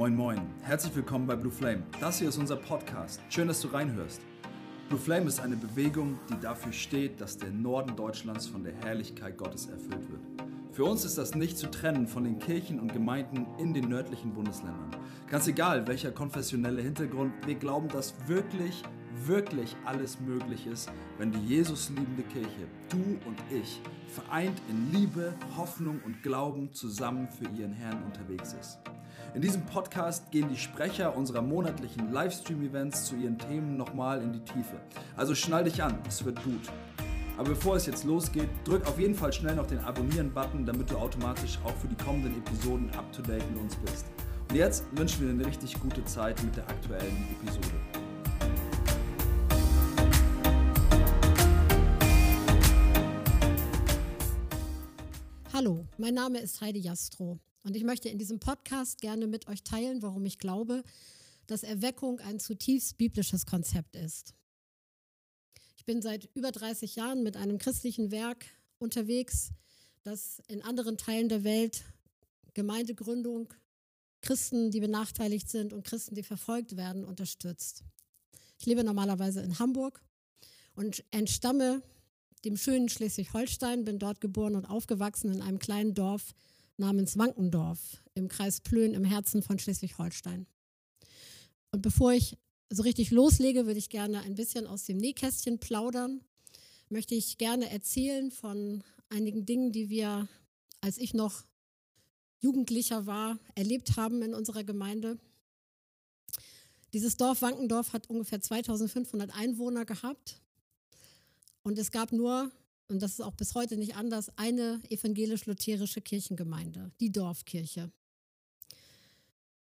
Moin Moin, herzlich willkommen bei Blue Flame. Das hier ist unser Podcast. Schön, dass du reinhörst. Blue Flame ist eine Bewegung, die dafür steht, dass der Norden Deutschlands von der Herrlichkeit Gottes erfüllt wird. Für uns ist das nicht zu trennen von den Kirchen und Gemeinden in den nördlichen Bundesländern. Ganz egal, welcher konfessionelle Hintergrund, wir glauben, dass wirklich, wirklich alles möglich ist, wenn die Jesus liebende Kirche, du und ich, vereint in Liebe, Hoffnung und Glauben zusammen für ihren Herrn unterwegs ist. In diesem Podcast gehen die Sprecher unserer monatlichen Livestream-Events zu ihren Themen nochmal in die Tiefe. Also schnall dich an, es wird gut. Aber bevor es jetzt losgeht, drück auf jeden Fall schnell noch den Abonnieren-Button, damit du automatisch auch für die kommenden Episoden up-to-date mit uns bist. Und jetzt wünschen wir dir eine richtig gute Zeit mit der aktuellen Episode. Hallo, mein Name ist Heidi Jastro und ich möchte in diesem Podcast gerne mit euch teilen, warum ich glaube, dass Erweckung ein zutiefst biblisches Konzept ist. Ich bin seit über 30 Jahren mit einem christlichen Werk unterwegs, das in anderen Teilen der Welt Gemeindegründung, Christen, die benachteiligt sind und Christen, die verfolgt werden, unterstützt. Ich lebe normalerweise in Hamburg und entstamme dem schönen Schleswig-Holstein, bin dort geboren und aufgewachsen in einem kleinen Dorf namens Wankendorf im Kreis Plön im Herzen von Schleswig-Holstein. Und bevor ich so richtig loslege, würde ich gerne ein bisschen aus dem Nähkästchen plaudern. Möchte ich gerne erzählen von einigen Dingen, die wir, als ich noch Jugendlicher war, erlebt haben in unserer Gemeinde. Dieses Dorf Wankendorf hat ungefähr 2500 Einwohner gehabt und es gab nur, und das ist auch bis heute nicht anders, eine evangelisch-lutherische Kirchengemeinde, die Dorfkirche.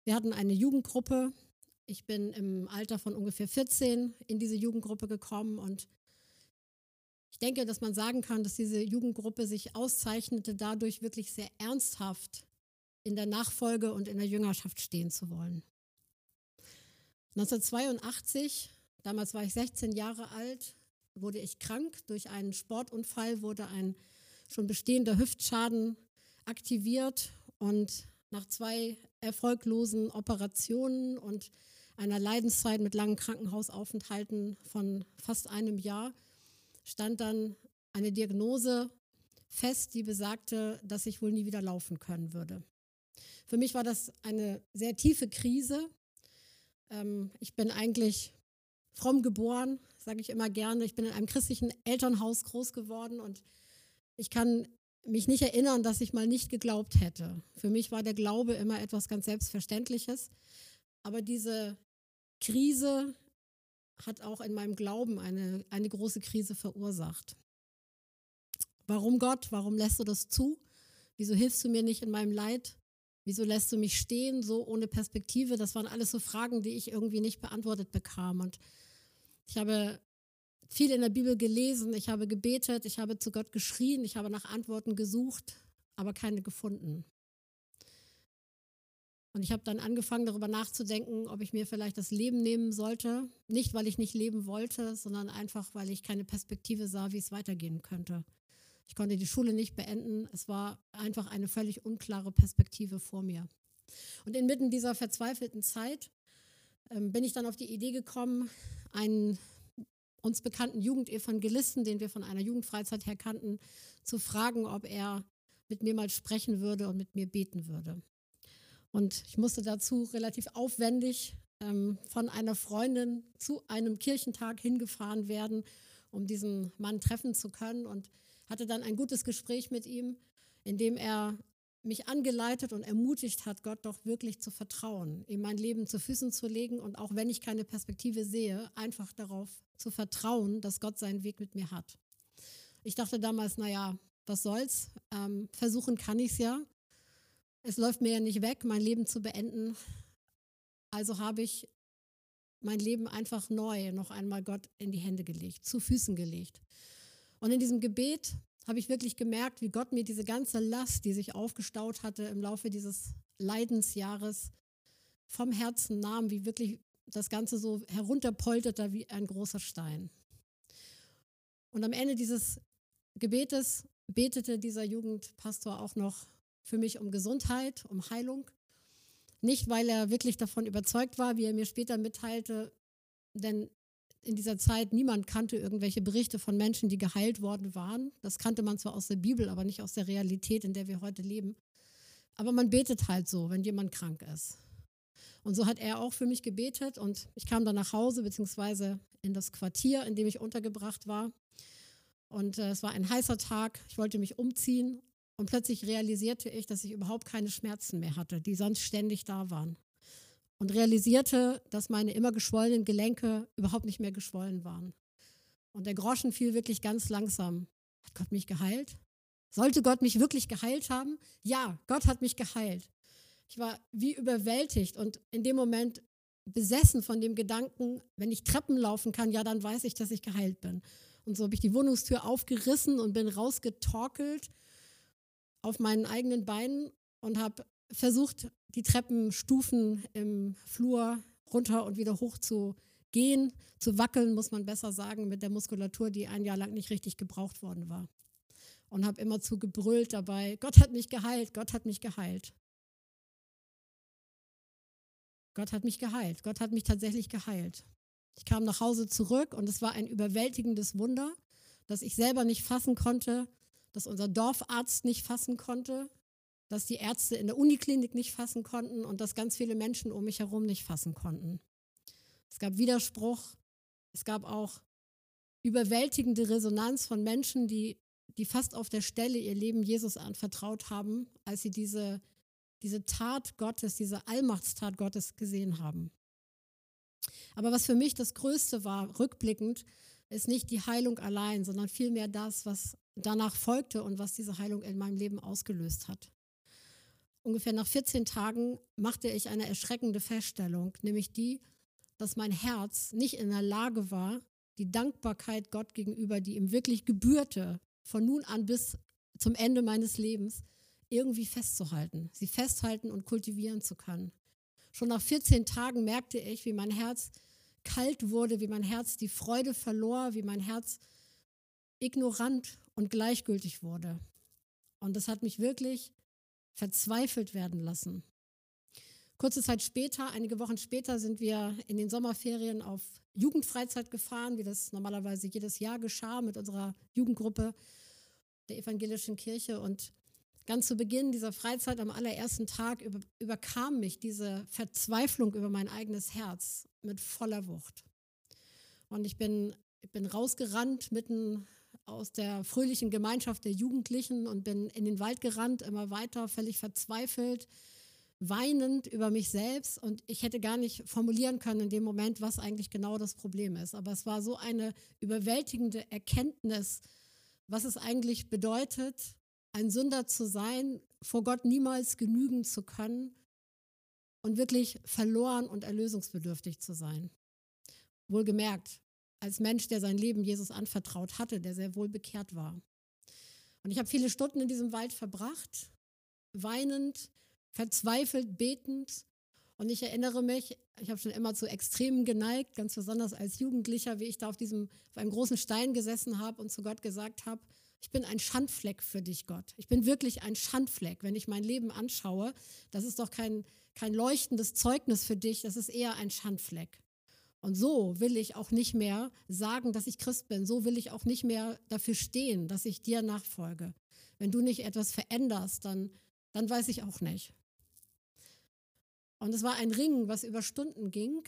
Wir hatten eine Jugendgruppe. Ich bin im Alter von ungefähr 14 in diese Jugendgruppe gekommen und ich denke, dass man sagen kann, dass diese Jugendgruppe sich auszeichnete, dadurch wirklich sehr ernsthaft in der Nachfolge und in der Jüngerschaft stehen zu wollen. 1982, damals war ich 16 Jahre alt, wurde ich krank. Durch einen Sportunfall wurde ein schon bestehender Hüftschaden aktiviert und nach zwei erfolglosen Operationen und einer Leidenszeit mit langen Krankenhausaufenthalten von fast einem Jahr stand dann eine Diagnose fest, die besagte, dass ich wohl nie wieder laufen können würde. Für mich war das eine sehr tiefe Krise. Ähm, ich bin eigentlich fromm geboren, sage ich immer gerne. Ich bin in einem christlichen Elternhaus groß geworden und ich kann mich nicht erinnern, dass ich mal nicht geglaubt hätte. Für mich war der Glaube immer etwas ganz Selbstverständliches. Aber diese Krise hat auch in meinem Glauben eine, eine große Krise verursacht. Warum Gott? Warum lässt du das zu? Wieso hilfst du mir nicht in meinem Leid? Wieso lässt du mich stehen, so ohne Perspektive? Das waren alles so Fragen, die ich irgendwie nicht beantwortet bekam. Und ich habe viel in der Bibel gelesen, ich habe gebetet, ich habe zu Gott geschrien, ich habe nach Antworten gesucht, aber keine gefunden. Und ich habe dann angefangen darüber nachzudenken, ob ich mir vielleicht das Leben nehmen sollte. Nicht, weil ich nicht leben wollte, sondern einfach, weil ich keine Perspektive sah, wie es weitergehen könnte. Ich konnte die Schule nicht beenden. Es war einfach eine völlig unklare Perspektive vor mir. Und inmitten dieser verzweifelten Zeit ähm, bin ich dann auf die Idee gekommen, einen uns bekannten Jugendevangelisten, den wir von einer Jugendfreizeit her kannten, zu fragen, ob er mit mir mal sprechen würde und mit mir beten würde. Und ich musste dazu relativ aufwendig ähm, von einer Freundin zu einem Kirchentag hingefahren werden, um diesen Mann treffen zu können und hatte dann ein gutes Gespräch mit ihm, in dem er mich angeleitet und ermutigt hat, Gott doch wirklich zu vertrauen, ihm mein Leben zu Füßen zu legen und auch wenn ich keine Perspektive sehe, einfach darauf zu vertrauen, dass Gott seinen Weg mit mir hat. Ich dachte damals, naja, was soll's, ähm, versuchen kann ich es ja. Es läuft mir ja nicht weg, mein Leben zu beenden. Also habe ich mein Leben einfach neu noch einmal Gott in die Hände gelegt, zu Füßen gelegt. Und in diesem Gebet habe ich wirklich gemerkt, wie Gott mir diese ganze Last, die sich aufgestaut hatte im Laufe dieses Leidensjahres, vom Herzen nahm, wie wirklich das Ganze so herunterpolterte wie ein großer Stein. Und am Ende dieses Gebetes betete dieser Jugendpastor auch noch für mich um Gesundheit, um Heilung. Nicht, weil er wirklich davon überzeugt war, wie er mir später mitteilte, denn in dieser Zeit niemand kannte irgendwelche Berichte von Menschen, die geheilt worden waren. Das kannte man zwar aus der Bibel, aber nicht aus der Realität, in der wir heute leben. Aber man betet halt so, wenn jemand krank ist. Und so hat er auch für mich gebetet und ich kam dann nach Hause beziehungsweise in das Quartier, in dem ich untergebracht war. Und äh, es war ein heißer Tag. Ich wollte mich umziehen und plötzlich realisierte ich, dass ich überhaupt keine Schmerzen mehr hatte, die sonst ständig da waren. Und realisierte, dass meine immer geschwollenen Gelenke überhaupt nicht mehr geschwollen waren. Und der Groschen fiel wirklich ganz langsam. Hat Gott mich geheilt? Sollte Gott mich wirklich geheilt haben? Ja, Gott hat mich geheilt. Ich war wie überwältigt und in dem Moment besessen von dem Gedanken, wenn ich Treppen laufen kann, ja, dann weiß ich, dass ich geheilt bin. Und so habe ich die Wohnungstür aufgerissen und bin rausgetorkelt auf meinen eigenen Beinen und habe versucht, die Treppenstufen im Flur runter und wieder hoch zu gehen, zu wackeln, muss man besser sagen, mit der Muskulatur, die ein Jahr lang nicht richtig gebraucht worden war. Und habe immer zu gebrüllt dabei, Gott hat mich geheilt, Gott hat mich geheilt. Gott hat mich geheilt, Gott hat mich tatsächlich geheilt. Ich kam nach Hause zurück und es war ein überwältigendes Wunder, dass ich selber nicht fassen konnte, dass unser Dorfarzt nicht fassen konnte, dass die Ärzte in der Uniklinik nicht fassen konnten und dass ganz viele Menschen um mich herum nicht fassen konnten. Es gab Widerspruch, es gab auch überwältigende Resonanz von Menschen, die, die fast auf der Stelle ihr Leben Jesus anvertraut haben, als sie diese, diese Tat Gottes, diese Allmachtstat Gottes gesehen haben. Aber was für mich das Größte war, rückblickend, ist nicht die Heilung allein, sondern vielmehr das, was danach folgte und was diese Heilung in meinem Leben ausgelöst hat. Ungefähr nach 14 Tagen machte ich eine erschreckende Feststellung, nämlich die, dass mein Herz nicht in der Lage war, die Dankbarkeit Gott gegenüber, die ihm wirklich gebührte, von nun an bis zum Ende meines Lebens, irgendwie festzuhalten, sie festhalten und kultivieren zu können. Schon nach 14 Tagen merkte ich, wie mein Herz kalt wurde, wie mein Herz die Freude verlor, wie mein Herz ignorant und gleichgültig wurde. Und das hat mich wirklich verzweifelt werden lassen. Kurze Zeit später, einige Wochen später, sind wir in den Sommerferien auf Jugendfreizeit gefahren, wie das normalerweise jedes Jahr geschah mit unserer Jugendgruppe der evangelischen Kirche. Und Ganz zu Beginn dieser Freizeit, am allerersten Tag, über, überkam mich diese Verzweiflung über mein eigenes Herz mit voller Wucht. Und ich bin, ich bin rausgerannt mitten aus der fröhlichen Gemeinschaft der Jugendlichen und bin in den Wald gerannt, immer weiter, völlig verzweifelt, weinend über mich selbst. Und ich hätte gar nicht formulieren können in dem Moment, was eigentlich genau das Problem ist. Aber es war so eine überwältigende Erkenntnis, was es eigentlich bedeutet, ein Sünder zu sein, vor Gott niemals genügen zu können und wirklich verloren und erlösungsbedürftig zu sein. Wohlgemerkt, als Mensch, der sein Leben Jesus anvertraut hatte, der sehr wohl bekehrt war. Und ich habe viele Stunden in diesem Wald verbracht, weinend, verzweifelt, betend. Und ich erinnere mich, ich habe schon immer zu Extremen geneigt, ganz besonders als Jugendlicher, wie ich da auf diesem auf einem großen Stein gesessen habe und zu Gott gesagt habe, ich bin ein Schandfleck für dich, Gott. Ich bin wirklich ein Schandfleck. Wenn ich mein Leben anschaue, das ist doch kein, kein leuchtendes Zeugnis für dich, das ist eher ein Schandfleck. Und so will ich auch nicht mehr sagen, dass ich Christ bin. So will ich auch nicht mehr dafür stehen, dass ich dir nachfolge. Wenn du nicht etwas veränderst, dann, dann weiß ich auch nicht. Und es war ein Ringen, was über Stunden ging.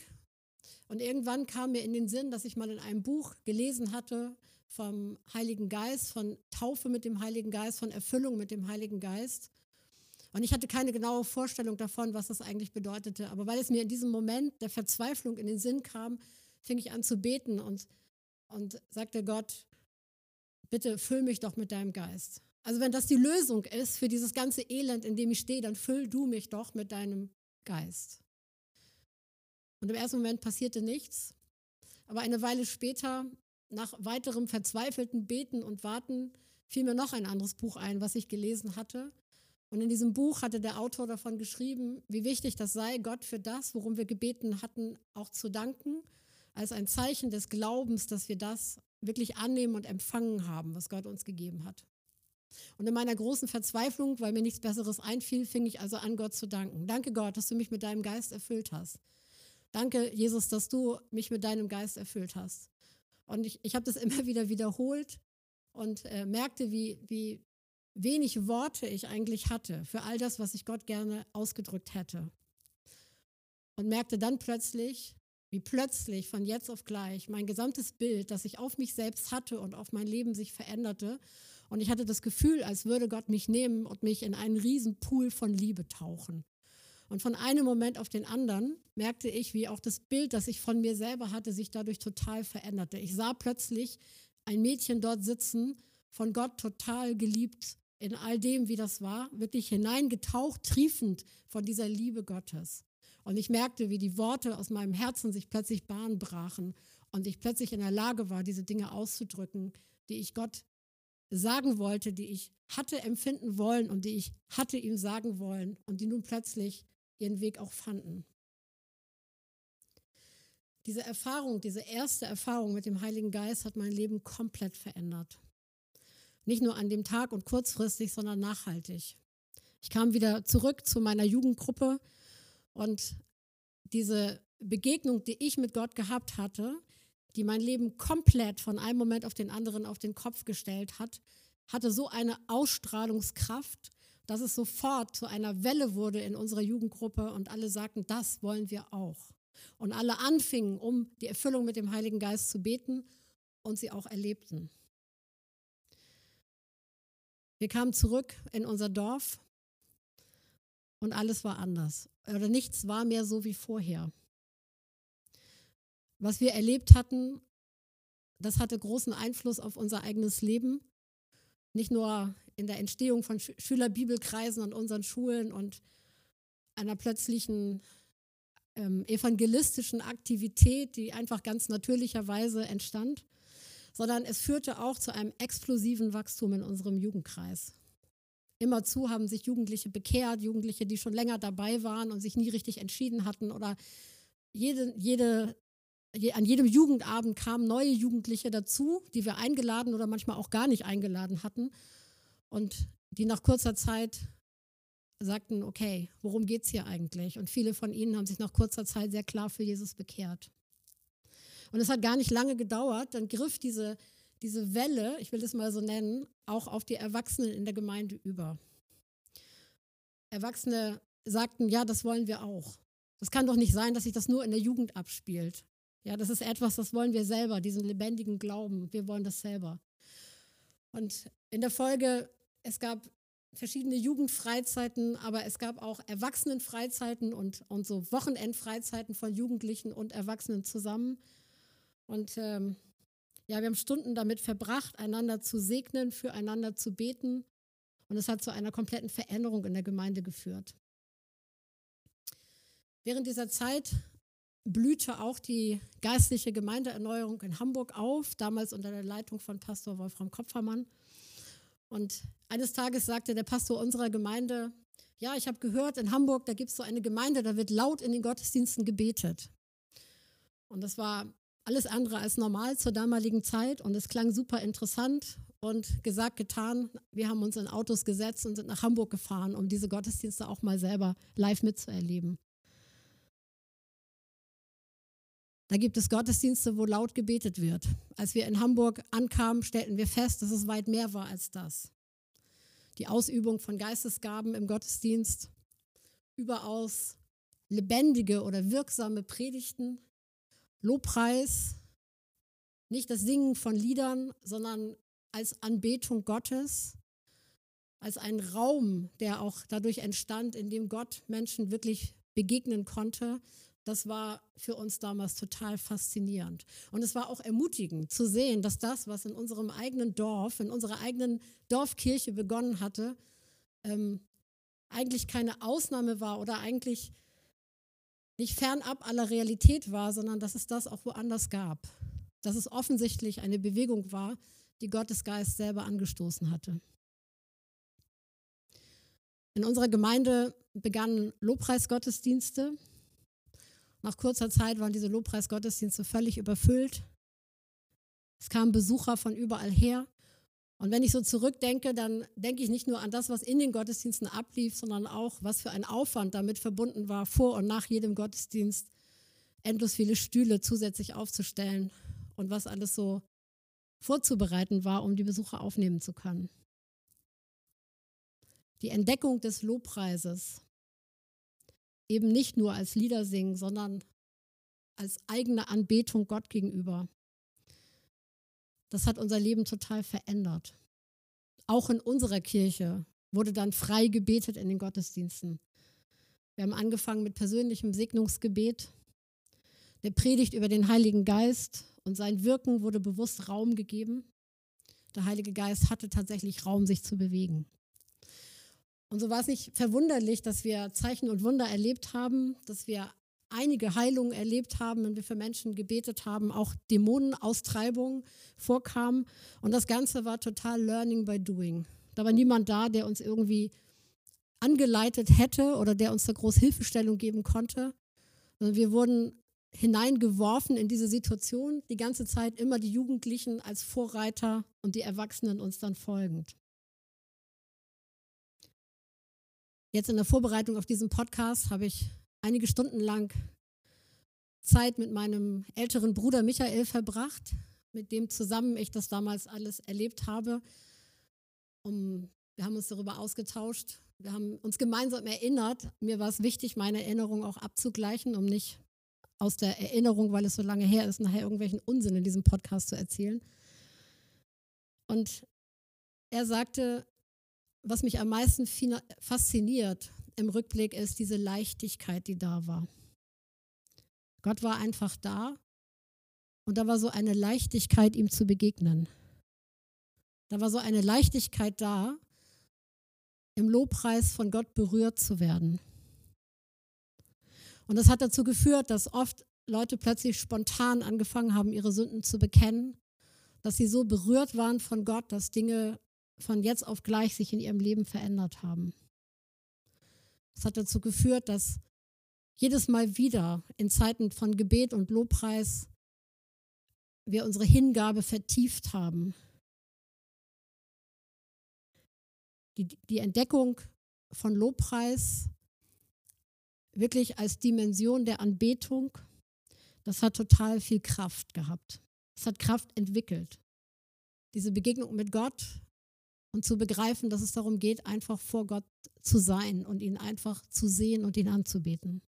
Und irgendwann kam mir in den Sinn, dass ich mal in einem Buch gelesen hatte, vom Heiligen Geist, von Taufe mit dem Heiligen Geist, von Erfüllung mit dem Heiligen Geist. Und ich hatte keine genaue Vorstellung davon, was das eigentlich bedeutete. Aber weil es mir in diesem Moment der Verzweiflung in den Sinn kam, fing ich an zu beten und, und sagte Gott, bitte füll mich doch mit deinem Geist. Also wenn das die Lösung ist für dieses ganze Elend, in dem ich stehe, dann füll du mich doch mit deinem Geist. Und im ersten Moment passierte nichts. Aber eine Weile später nach weiterem verzweifelten Beten und Warten fiel mir noch ein anderes Buch ein, was ich gelesen hatte. Und in diesem Buch hatte der Autor davon geschrieben, wie wichtig das sei, Gott für das, worum wir gebeten hatten, auch zu danken, als ein Zeichen des Glaubens, dass wir das wirklich annehmen und empfangen haben, was Gott uns gegeben hat. Und in meiner großen Verzweiflung, weil mir nichts Besseres einfiel, fing ich also an, Gott zu danken. Danke Gott, dass du mich mit deinem Geist erfüllt hast. Danke, Jesus, dass du mich mit deinem Geist erfüllt hast. Und ich, ich habe das immer wieder wiederholt und äh, merkte, wie, wie wenig Worte ich eigentlich hatte für all das, was ich Gott gerne ausgedrückt hätte. Und merkte dann plötzlich, wie plötzlich von jetzt auf gleich mein gesamtes Bild, das ich auf mich selbst hatte und auf mein Leben sich veränderte. Und ich hatte das Gefühl, als würde Gott mich nehmen und mich in einen riesen Pool von Liebe tauchen. Und von einem Moment auf den anderen merkte ich, wie auch das Bild, das ich von mir selber hatte, sich dadurch total veränderte. Ich sah plötzlich ein Mädchen dort sitzen, von Gott total geliebt in all dem, wie das war, wirklich hineingetaucht, triefend von dieser Liebe Gottes. Und ich merkte, wie die Worte aus meinem Herzen sich plötzlich Bahn brachen und ich plötzlich in der Lage war, diese Dinge auszudrücken, die ich Gott sagen wollte, die ich hatte empfinden wollen und die ich hatte ihm sagen wollen und die nun plötzlich ihren Weg auch fanden. Diese Erfahrung, diese erste Erfahrung mit dem Heiligen Geist hat mein Leben komplett verändert. Nicht nur an dem Tag und kurzfristig, sondern nachhaltig. Ich kam wieder zurück zu meiner Jugendgruppe und diese Begegnung, die ich mit Gott gehabt hatte, die mein Leben komplett von einem Moment auf den anderen auf den Kopf gestellt hat, hatte so eine Ausstrahlungskraft dass es sofort zu einer Welle wurde in unserer Jugendgruppe und alle sagten, das wollen wir auch. Und alle anfingen, um die Erfüllung mit dem Heiligen Geist zu beten und sie auch erlebten. Wir kamen zurück in unser Dorf und alles war anders. Oder nichts war mehr so wie vorher. Was wir erlebt hatten, das hatte großen Einfluss auf unser eigenes Leben. Nicht nur in der Entstehung von Schülerbibelkreisen an unseren Schulen und einer plötzlichen ähm, evangelistischen Aktivität, die einfach ganz natürlicherweise entstand, sondern es führte auch zu einem explosiven Wachstum in unserem Jugendkreis. Immerzu haben sich Jugendliche bekehrt, Jugendliche, die schon länger dabei waren und sich nie richtig entschieden hatten oder jede, jede, an jedem Jugendabend kamen neue Jugendliche dazu, die wir eingeladen oder manchmal auch gar nicht eingeladen hatten und die nach kurzer Zeit sagten, okay, worum geht es hier eigentlich? Und viele von ihnen haben sich nach kurzer Zeit sehr klar für Jesus bekehrt. Und es hat gar nicht lange gedauert, dann griff diese, diese Welle, ich will es mal so nennen, auch auf die Erwachsenen in der Gemeinde über. Erwachsene sagten, ja, das wollen wir auch. Das kann doch nicht sein, dass sich das nur in der Jugend abspielt. Ja, das ist etwas, das wollen wir selber, diesen lebendigen Glauben. Wir wollen das selber. Und in der Folge es gab verschiedene Jugendfreizeiten, aber es gab auch Erwachsenenfreizeiten und, und so Wochenendfreizeiten von Jugendlichen und Erwachsenen zusammen. Und ähm, ja, wir haben Stunden damit verbracht, einander zu segnen, füreinander zu beten. Und es hat zu einer kompletten Veränderung in der Gemeinde geführt. Während dieser Zeit blühte auch die geistliche Gemeindeerneuerung in Hamburg auf, damals unter der Leitung von Pastor Wolfram Kopfermann. Und eines Tages sagte der Pastor unserer Gemeinde, ja, ich habe gehört, in Hamburg, da gibt es so eine Gemeinde, da wird laut in den Gottesdiensten gebetet. Und das war alles andere als normal zur damaligen Zeit und es klang super interessant und gesagt, getan. Wir haben uns in Autos gesetzt und sind nach Hamburg gefahren, um diese Gottesdienste auch mal selber live mitzuerleben. Da gibt es Gottesdienste, wo laut gebetet wird. Als wir in Hamburg ankamen, stellten wir fest, dass es weit mehr war als das. Die Ausübung von Geistesgaben im Gottesdienst, überaus lebendige oder wirksame Predigten, Lobpreis, nicht das Singen von Liedern, sondern als Anbetung Gottes, als ein Raum, der auch dadurch entstand, in dem Gott Menschen wirklich begegnen konnte das war für uns damals total faszinierend. Und es war auch ermutigend zu sehen, dass das, was in unserem eigenen Dorf, in unserer eigenen Dorfkirche begonnen hatte, ähm, eigentlich keine Ausnahme war oder eigentlich nicht fernab aller Realität war, sondern dass es das auch woanders gab. Dass es offensichtlich eine Bewegung war, die Gottes Geist selber angestoßen hatte. In unserer Gemeinde begannen Lobpreisgottesdienste nach kurzer Zeit waren diese Lobpreisgottesdienste völlig überfüllt. Es kamen Besucher von überall her Und wenn ich so zurückdenke, dann denke ich nicht nur an das, was in den Gottesdiensten ablief, sondern auch, was für ein Aufwand damit verbunden war, vor und nach jedem Gottesdienst endlos viele Stühle zusätzlich aufzustellen und was alles so vorzubereiten war, um die Besucher aufnehmen zu können. Die Entdeckung des Lobpreises, eben nicht nur als Lieder singen, sondern als eigene Anbetung Gott gegenüber, das hat unser Leben total verändert. Auch in unserer Kirche wurde dann frei gebetet in den Gottesdiensten. Wir haben angefangen mit persönlichem Segnungsgebet, der Predigt über den Heiligen Geist und sein Wirken wurde bewusst Raum gegeben. Der Heilige Geist hatte tatsächlich Raum, sich zu bewegen. Und so war es nicht verwunderlich, dass wir Zeichen und Wunder erlebt haben, dass wir einige Heilungen erlebt haben, wenn wir für Menschen gebetet haben, auch Dämonenaustreibungen vorkamen. Und das Ganze war total Learning by Doing. Da war niemand da, der uns irgendwie angeleitet hätte oder der uns da groß Hilfestellung geben konnte. wir wurden hineingeworfen in diese Situation, die ganze Zeit immer die Jugendlichen als Vorreiter und die Erwachsenen uns dann folgend. Jetzt in der Vorbereitung auf diesen Podcast habe ich einige Stunden lang Zeit mit meinem älteren Bruder Michael verbracht, mit dem zusammen ich das damals alles erlebt habe. Um, wir haben uns darüber ausgetauscht. Wir haben uns gemeinsam erinnert. Mir war es wichtig, meine Erinnerung auch abzugleichen, um nicht aus der Erinnerung, weil es so lange her ist, nachher irgendwelchen Unsinn in diesem Podcast zu erzählen. Und er sagte, was mich am meisten fasziniert im Rückblick ist diese Leichtigkeit, die da war. Gott war einfach da und da war so eine Leichtigkeit, ihm zu begegnen. Da war so eine Leichtigkeit da, im Lobpreis von Gott berührt zu werden. Und das hat dazu geführt, dass oft Leute plötzlich spontan angefangen haben, ihre Sünden zu bekennen, dass sie so berührt waren von Gott, dass Dinge von jetzt auf gleich sich in ihrem Leben verändert haben. Das hat dazu geführt, dass jedes Mal wieder in Zeiten von Gebet und Lobpreis wir unsere Hingabe vertieft haben. Die, die Entdeckung von Lobpreis wirklich als Dimension der Anbetung, das hat total viel Kraft gehabt. Es hat Kraft entwickelt. Diese Begegnung mit Gott und zu begreifen, dass es darum geht, einfach vor Gott zu sein und ihn einfach zu sehen und ihn anzubeten.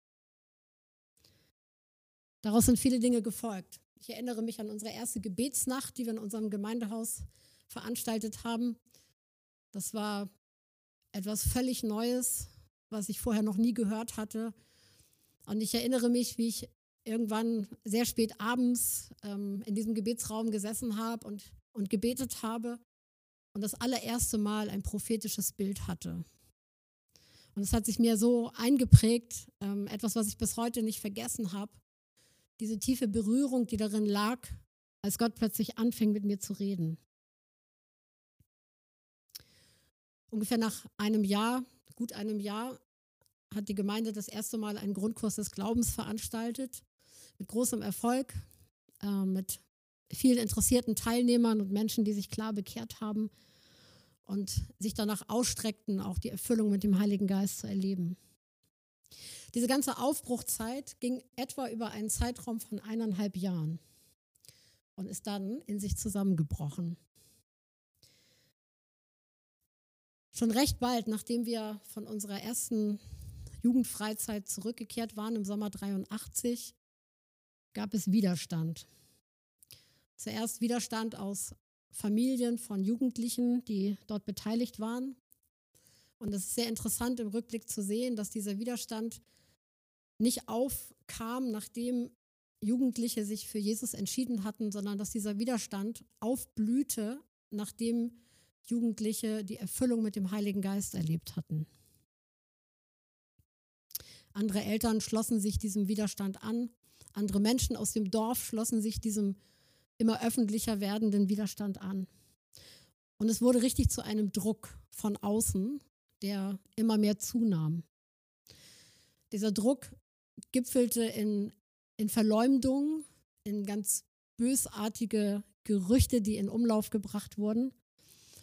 Daraus sind viele Dinge gefolgt. Ich erinnere mich an unsere erste Gebetsnacht, die wir in unserem Gemeindehaus veranstaltet haben. Das war etwas völlig Neues, was ich vorher noch nie gehört hatte. Und ich erinnere mich, wie ich irgendwann sehr spät abends ähm, in diesem Gebetsraum gesessen habe und, und gebetet habe und das allererste Mal ein prophetisches Bild hatte. Und es hat sich mir so eingeprägt, ähm, etwas, was ich bis heute nicht vergessen habe, diese tiefe Berührung, die darin lag, als Gott plötzlich anfing, mit mir zu reden. Ungefähr nach einem Jahr, gut einem Jahr, hat die Gemeinde das erste Mal einen Grundkurs des Glaubens veranstaltet, mit großem Erfolg, äh, mit vielen interessierten Teilnehmern und Menschen, die sich klar bekehrt haben und sich danach ausstreckten, auch die Erfüllung mit dem Heiligen Geist zu erleben. Diese ganze Aufbruchzeit ging etwa über einen Zeitraum von eineinhalb Jahren und ist dann in sich zusammengebrochen. Schon recht bald, nachdem wir von unserer ersten Jugendfreizeit zurückgekehrt waren im Sommer 83, gab es Widerstand. Zuerst Widerstand aus Familien von Jugendlichen, die dort beteiligt waren. Und es ist sehr interessant im Rückblick zu sehen, dass dieser Widerstand nicht aufkam, nachdem Jugendliche sich für Jesus entschieden hatten, sondern dass dieser Widerstand aufblühte, nachdem Jugendliche die Erfüllung mit dem Heiligen Geist erlebt hatten. Andere Eltern schlossen sich diesem Widerstand an, andere Menschen aus dem Dorf schlossen sich diesem immer öffentlicher werdenden Widerstand an. Und es wurde richtig zu einem Druck von außen, der immer mehr zunahm. Dieser Druck gipfelte in, in Verleumdung, in ganz bösartige Gerüchte, die in Umlauf gebracht wurden.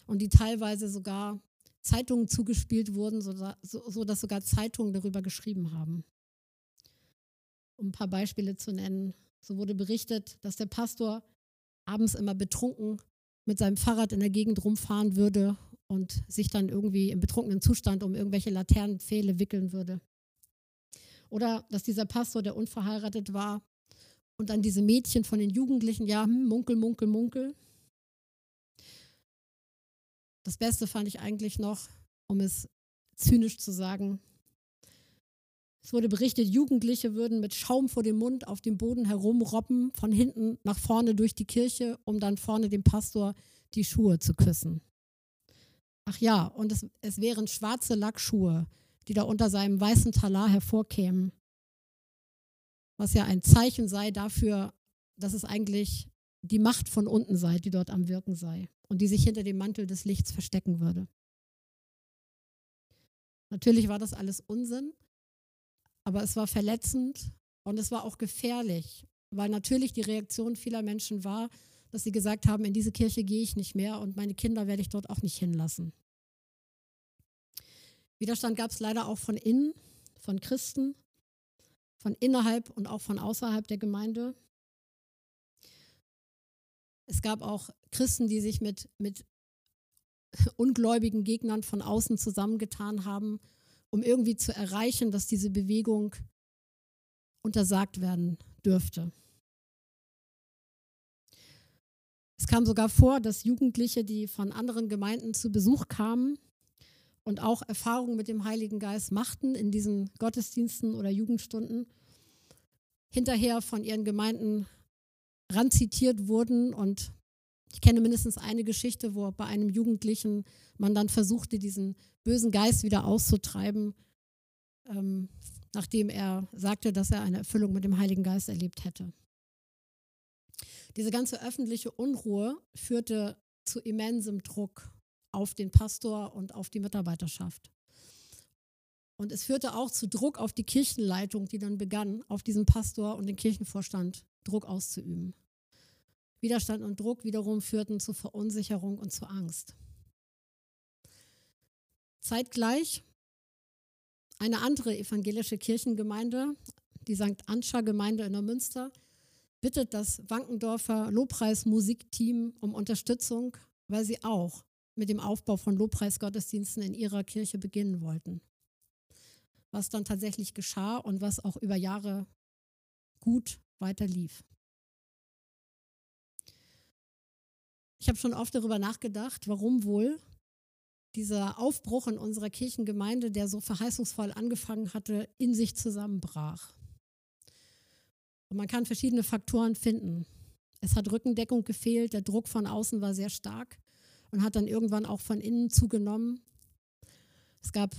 und die teilweise sogar Zeitungen zugespielt wurden, sodass sogar Zeitungen darüber geschrieben haben. Um ein paar Beispiele zu nennen. So wurde berichtet, dass der Pastor abends immer betrunken mit seinem Fahrrad in der Gegend rumfahren würde und sich dann irgendwie im betrunkenen Zustand um irgendwelche Laternenpfähle wickeln würde. Oder dass dieser Pastor, der unverheiratet war, und dann diese Mädchen von den Jugendlichen, ja, hm, munkel, munkel, munkel. Das Beste fand ich eigentlich noch, um es zynisch zu sagen, es wurde berichtet, Jugendliche würden mit Schaum vor dem Mund auf dem Boden herumrobben, von hinten nach vorne durch die Kirche, um dann vorne dem Pastor die Schuhe zu küssen. Ach ja, und es, es wären schwarze Lackschuhe, die da unter seinem weißen Talar hervorkämen. Was ja ein Zeichen sei dafür, dass es eigentlich die Macht von unten sei, die dort am Wirken sei und die sich hinter dem Mantel des Lichts verstecken würde. Natürlich war das alles Unsinn, aber es war verletzend und es war auch gefährlich, weil natürlich die Reaktion vieler Menschen war, dass sie gesagt haben, in diese Kirche gehe ich nicht mehr und meine Kinder werde ich dort auch nicht hinlassen. Widerstand gab es leider auch von innen, von Christen, von innerhalb und auch von außerhalb der Gemeinde. Es gab auch Christen, die sich mit, mit ungläubigen Gegnern von außen zusammengetan haben, um irgendwie zu erreichen, dass diese Bewegung untersagt werden dürfte. Es kam sogar vor, dass Jugendliche, die von anderen Gemeinden zu Besuch kamen und auch Erfahrungen mit dem Heiligen Geist machten in diesen Gottesdiensten oder Jugendstunden, hinterher von ihren Gemeinden ranzitiert wurden. Und ich kenne mindestens eine Geschichte, wo bei einem Jugendlichen man dann versuchte, diesen bösen Geist wieder auszutreiben, ähm, nachdem er sagte, dass er eine Erfüllung mit dem Heiligen Geist erlebt hätte. Diese ganze öffentliche Unruhe führte zu immensem Druck auf den Pastor und auf die Mitarbeiterschaft. Und es führte auch zu Druck auf die Kirchenleitung, die dann begann, auf diesen Pastor und den Kirchenvorstand Druck auszuüben. Widerstand und Druck wiederum führten zu Verunsicherung und zu Angst. Zeitgleich eine andere evangelische Kirchengemeinde, die St. Anscha Gemeinde in der Münster, bittet das Wankendorfer Lobpreismusikteam um Unterstützung, weil sie auch mit dem Aufbau von Lobpreisgottesdiensten in ihrer Kirche beginnen wollten. Was dann tatsächlich geschah und was auch über Jahre gut weiter Ich habe schon oft darüber nachgedacht, warum wohl dieser Aufbruch in unserer Kirchengemeinde, der so verheißungsvoll angefangen hatte, in sich zusammenbrach. Und man kann verschiedene Faktoren finden. Es hat Rückendeckung gefehlt, der Druck von außen war sehr stark und hat dann irgendwann auch von innen zugenommen. Es gab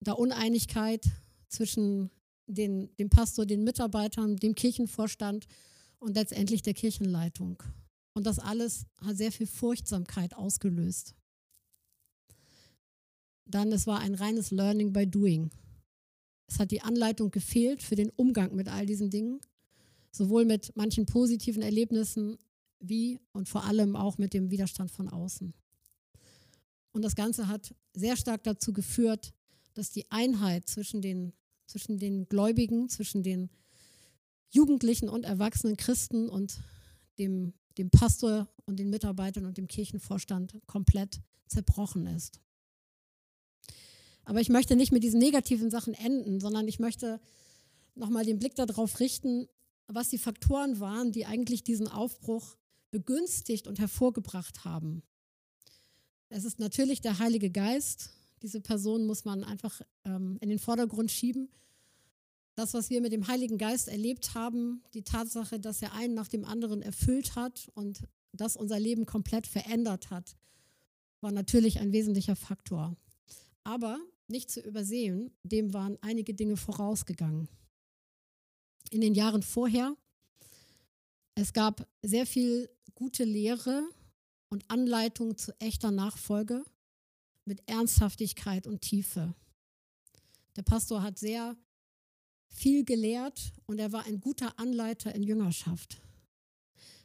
da Uneinigkeit zwischen den, dem Pastor, den Mitarbeitern, dem Kirchenvorstand und letztendlich der Kirchenleitung. Und das alles hat sehr viel Furchtsamkeit ausgelöst. Dann, es war ein reines Learning by Doing. Es hat die Anleitung gefehlt für den Umgang mit all diesen Dingen, sowohl mit manchen positiven Erlebnissen wie und vor allem auch mit dem Widerstand von außen. Und das Ganze hat sehr stark dazu geführt, dass die Einheit zwischen den, zwischen den Gläubigen, zwischen den Jugendlichen und erwachsenen Christen und dem, dem Pastor und den Mitarbeitern und dem Kirchenvorstand komplett zerbrochen ist. Aber ich möchte nicht mit diesen negativen Sachen enden, sondern ich möchte nochmal den Blick darauf richten, was die Faktoren waren, die eigentlich diesen Aufbruch begünstigt und hervorgebracht haben. Es ist natürlich der Heilige Geist. Diese Person muss man einfach ähm, in den Vordergrund schieben. Das, was wir mit dem Heiligen Geist erlebt haben, die Tatsache, dass er einen nach dem anderen erfüllt hat und das unser Leben komplett verändert hat, war natürlich ein wesentlicher Faktor. Aber nicht zu übersehen, dem waren einige Dinge vorausgegangen. In den Jahren vorher, es gab sehr viel gute Lehre und Anleitung zu echter Nachfolge mit Ernsthaftigkeit und Tiefe. Der Pastor hat sehr viel gelehrt und er war ein guter Anleiter in Jüngerschaft.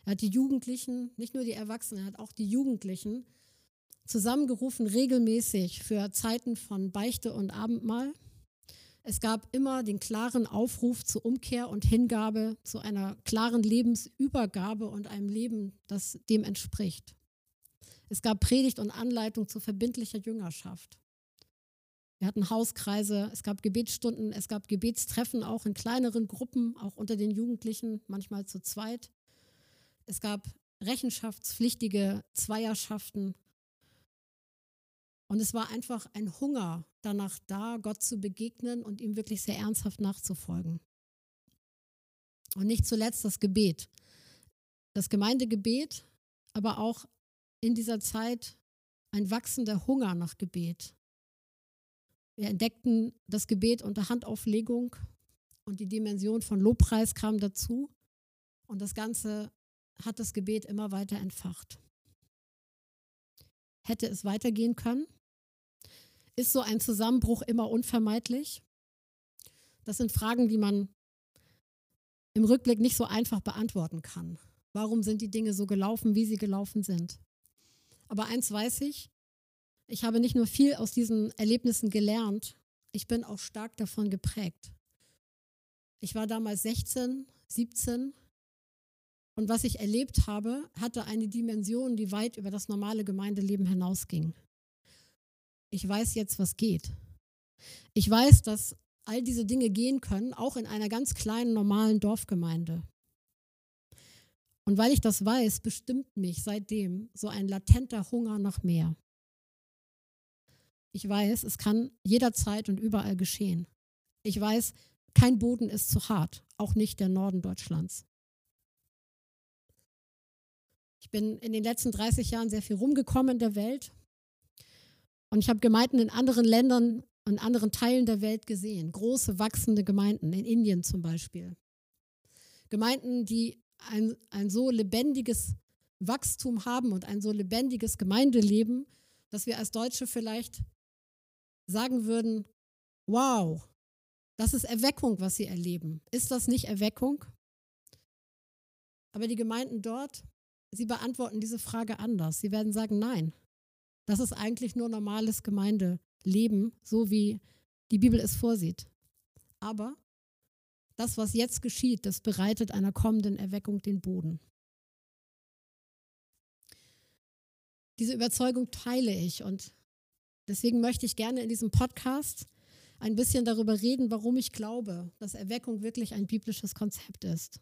Er hat die Jugendlichen, nicht nur die Erwachsenen, er hat auch die Jugendlichen zusammengerufen regelmäßig für Zeiten von Beichte und Abendmahl. Es gab immer den klaren Aufruf zur Umkehr und Hingabe, zu einer klaren Lebensübergabe und einem Leben, das dem entspricht. Es gab Predigt und Anleitung zu verbindlicher Jüngerschaft. Wir hatten Hauskreise, es gab Gebetsstunden, es gab Gebetstreffen auch in kleineren Gruppen, auch unter den Jugendlichen, manchmal zu zweit. Es gab rechenschaftspflichtige Zweierschaften. Und es war einfach ein Hunger danach da, Gott zu begegnen und ihm wirklich sehr ernsthaft nachzufolgen. Und nicht zuletzt das Gebet. Das Gemeindegebet, aber auch in dieser Zeit ein wachsender Hunger nach Gebet. Wir entdeckten das Gebet unter Handauflegung und die Dimension von Lobpreis kam dazu. Und das Ganze hat das Gebet immer weiter entfacht. Hätte es weitergehen können? Ist so ein Zusammenbruch immer unvermeidlich? Das sind Fragen, die man im Rückblick nicht so einfach beantworten kann. Warum sind die Dinge so gelaufen, wie sie gelaufen sind? Aber eins weiß ich, ich habe nicht nur viel aus diesen Erlebnissen gelernt, ich bin auch stark davon geprägt. Ich war damals 16, 17 und was ich erlebt habe, hatte eine Dimension, die weit über das normale Gemeindeleben hinausging. Ich weiß jetzt, was geht. Ich weiß, dass all diese Dinge gehen können, auch in einer ganz kleinen, normalen Dorfgemeinde. Und weil ich das weiß, bestimmt mich seitdem so ein latenter Hunger nach mehr. Ich weiß, es kann jederzeit und überall geschehen. Ich weiß, kein Boden ist zu hart, auch nicht der Norden Deutschlands. Ich bin in den letzten 30 Jahren sehr viel rumgekommen in der Welt und ich habe Gemeinden in anderen Ländern und anderen Teilen der Welt gesehen. Große, wachsende Gemeinden, in Indien zum Beispiel. Gemeinden, die ein, ein so lebendiges Wachstum haben und ein so lebendiges Gemeindeleben, dass wir als Deutsche vielleicht sagen würden, wow, das ist Erweckung, was sie erleben. Ist das nicht Erweckung? Aber die Gemeinden dort, sie beantworten diese Frage anders. Sie werden sagen, nein, das ist eigentlich nur normales Gemeindeleben, so wie die Bibel es vorsieht. Aber das, was jetzt geschieht, das bereitet einer kommenden Erweckung den Boden. Diese Überzeugung teile ich und Deswegen möchte ich gerne in diesem Podcast ein bisschen darüber reden, warum ich glaube, dass Erweckung wirklich ein biblisches Konzept ist.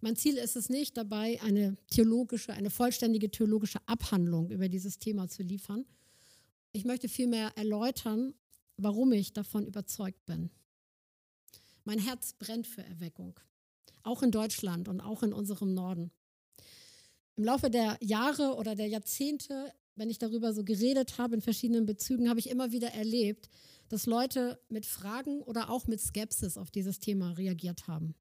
Mein Ziel ist es nicht, dabei eine theologische, eine vollständige theologische Abhandlung über dieses Thema zu liefern. Ich möchte vielmehr erläutern, warum ich davon überzeugt bin. Mein Herz brennt für Erweckung, auch in Deutschland und auch in unserem Norden. Im Laufe der Jahre oder der Jahrzehnte wenn ich darüber so geredet habe in verschiedenen Bezügen, habe ich immer wieder erlebt, dass Leute mit Fragen oder auch mit Skepsis auf dieses Thema reagiert haben.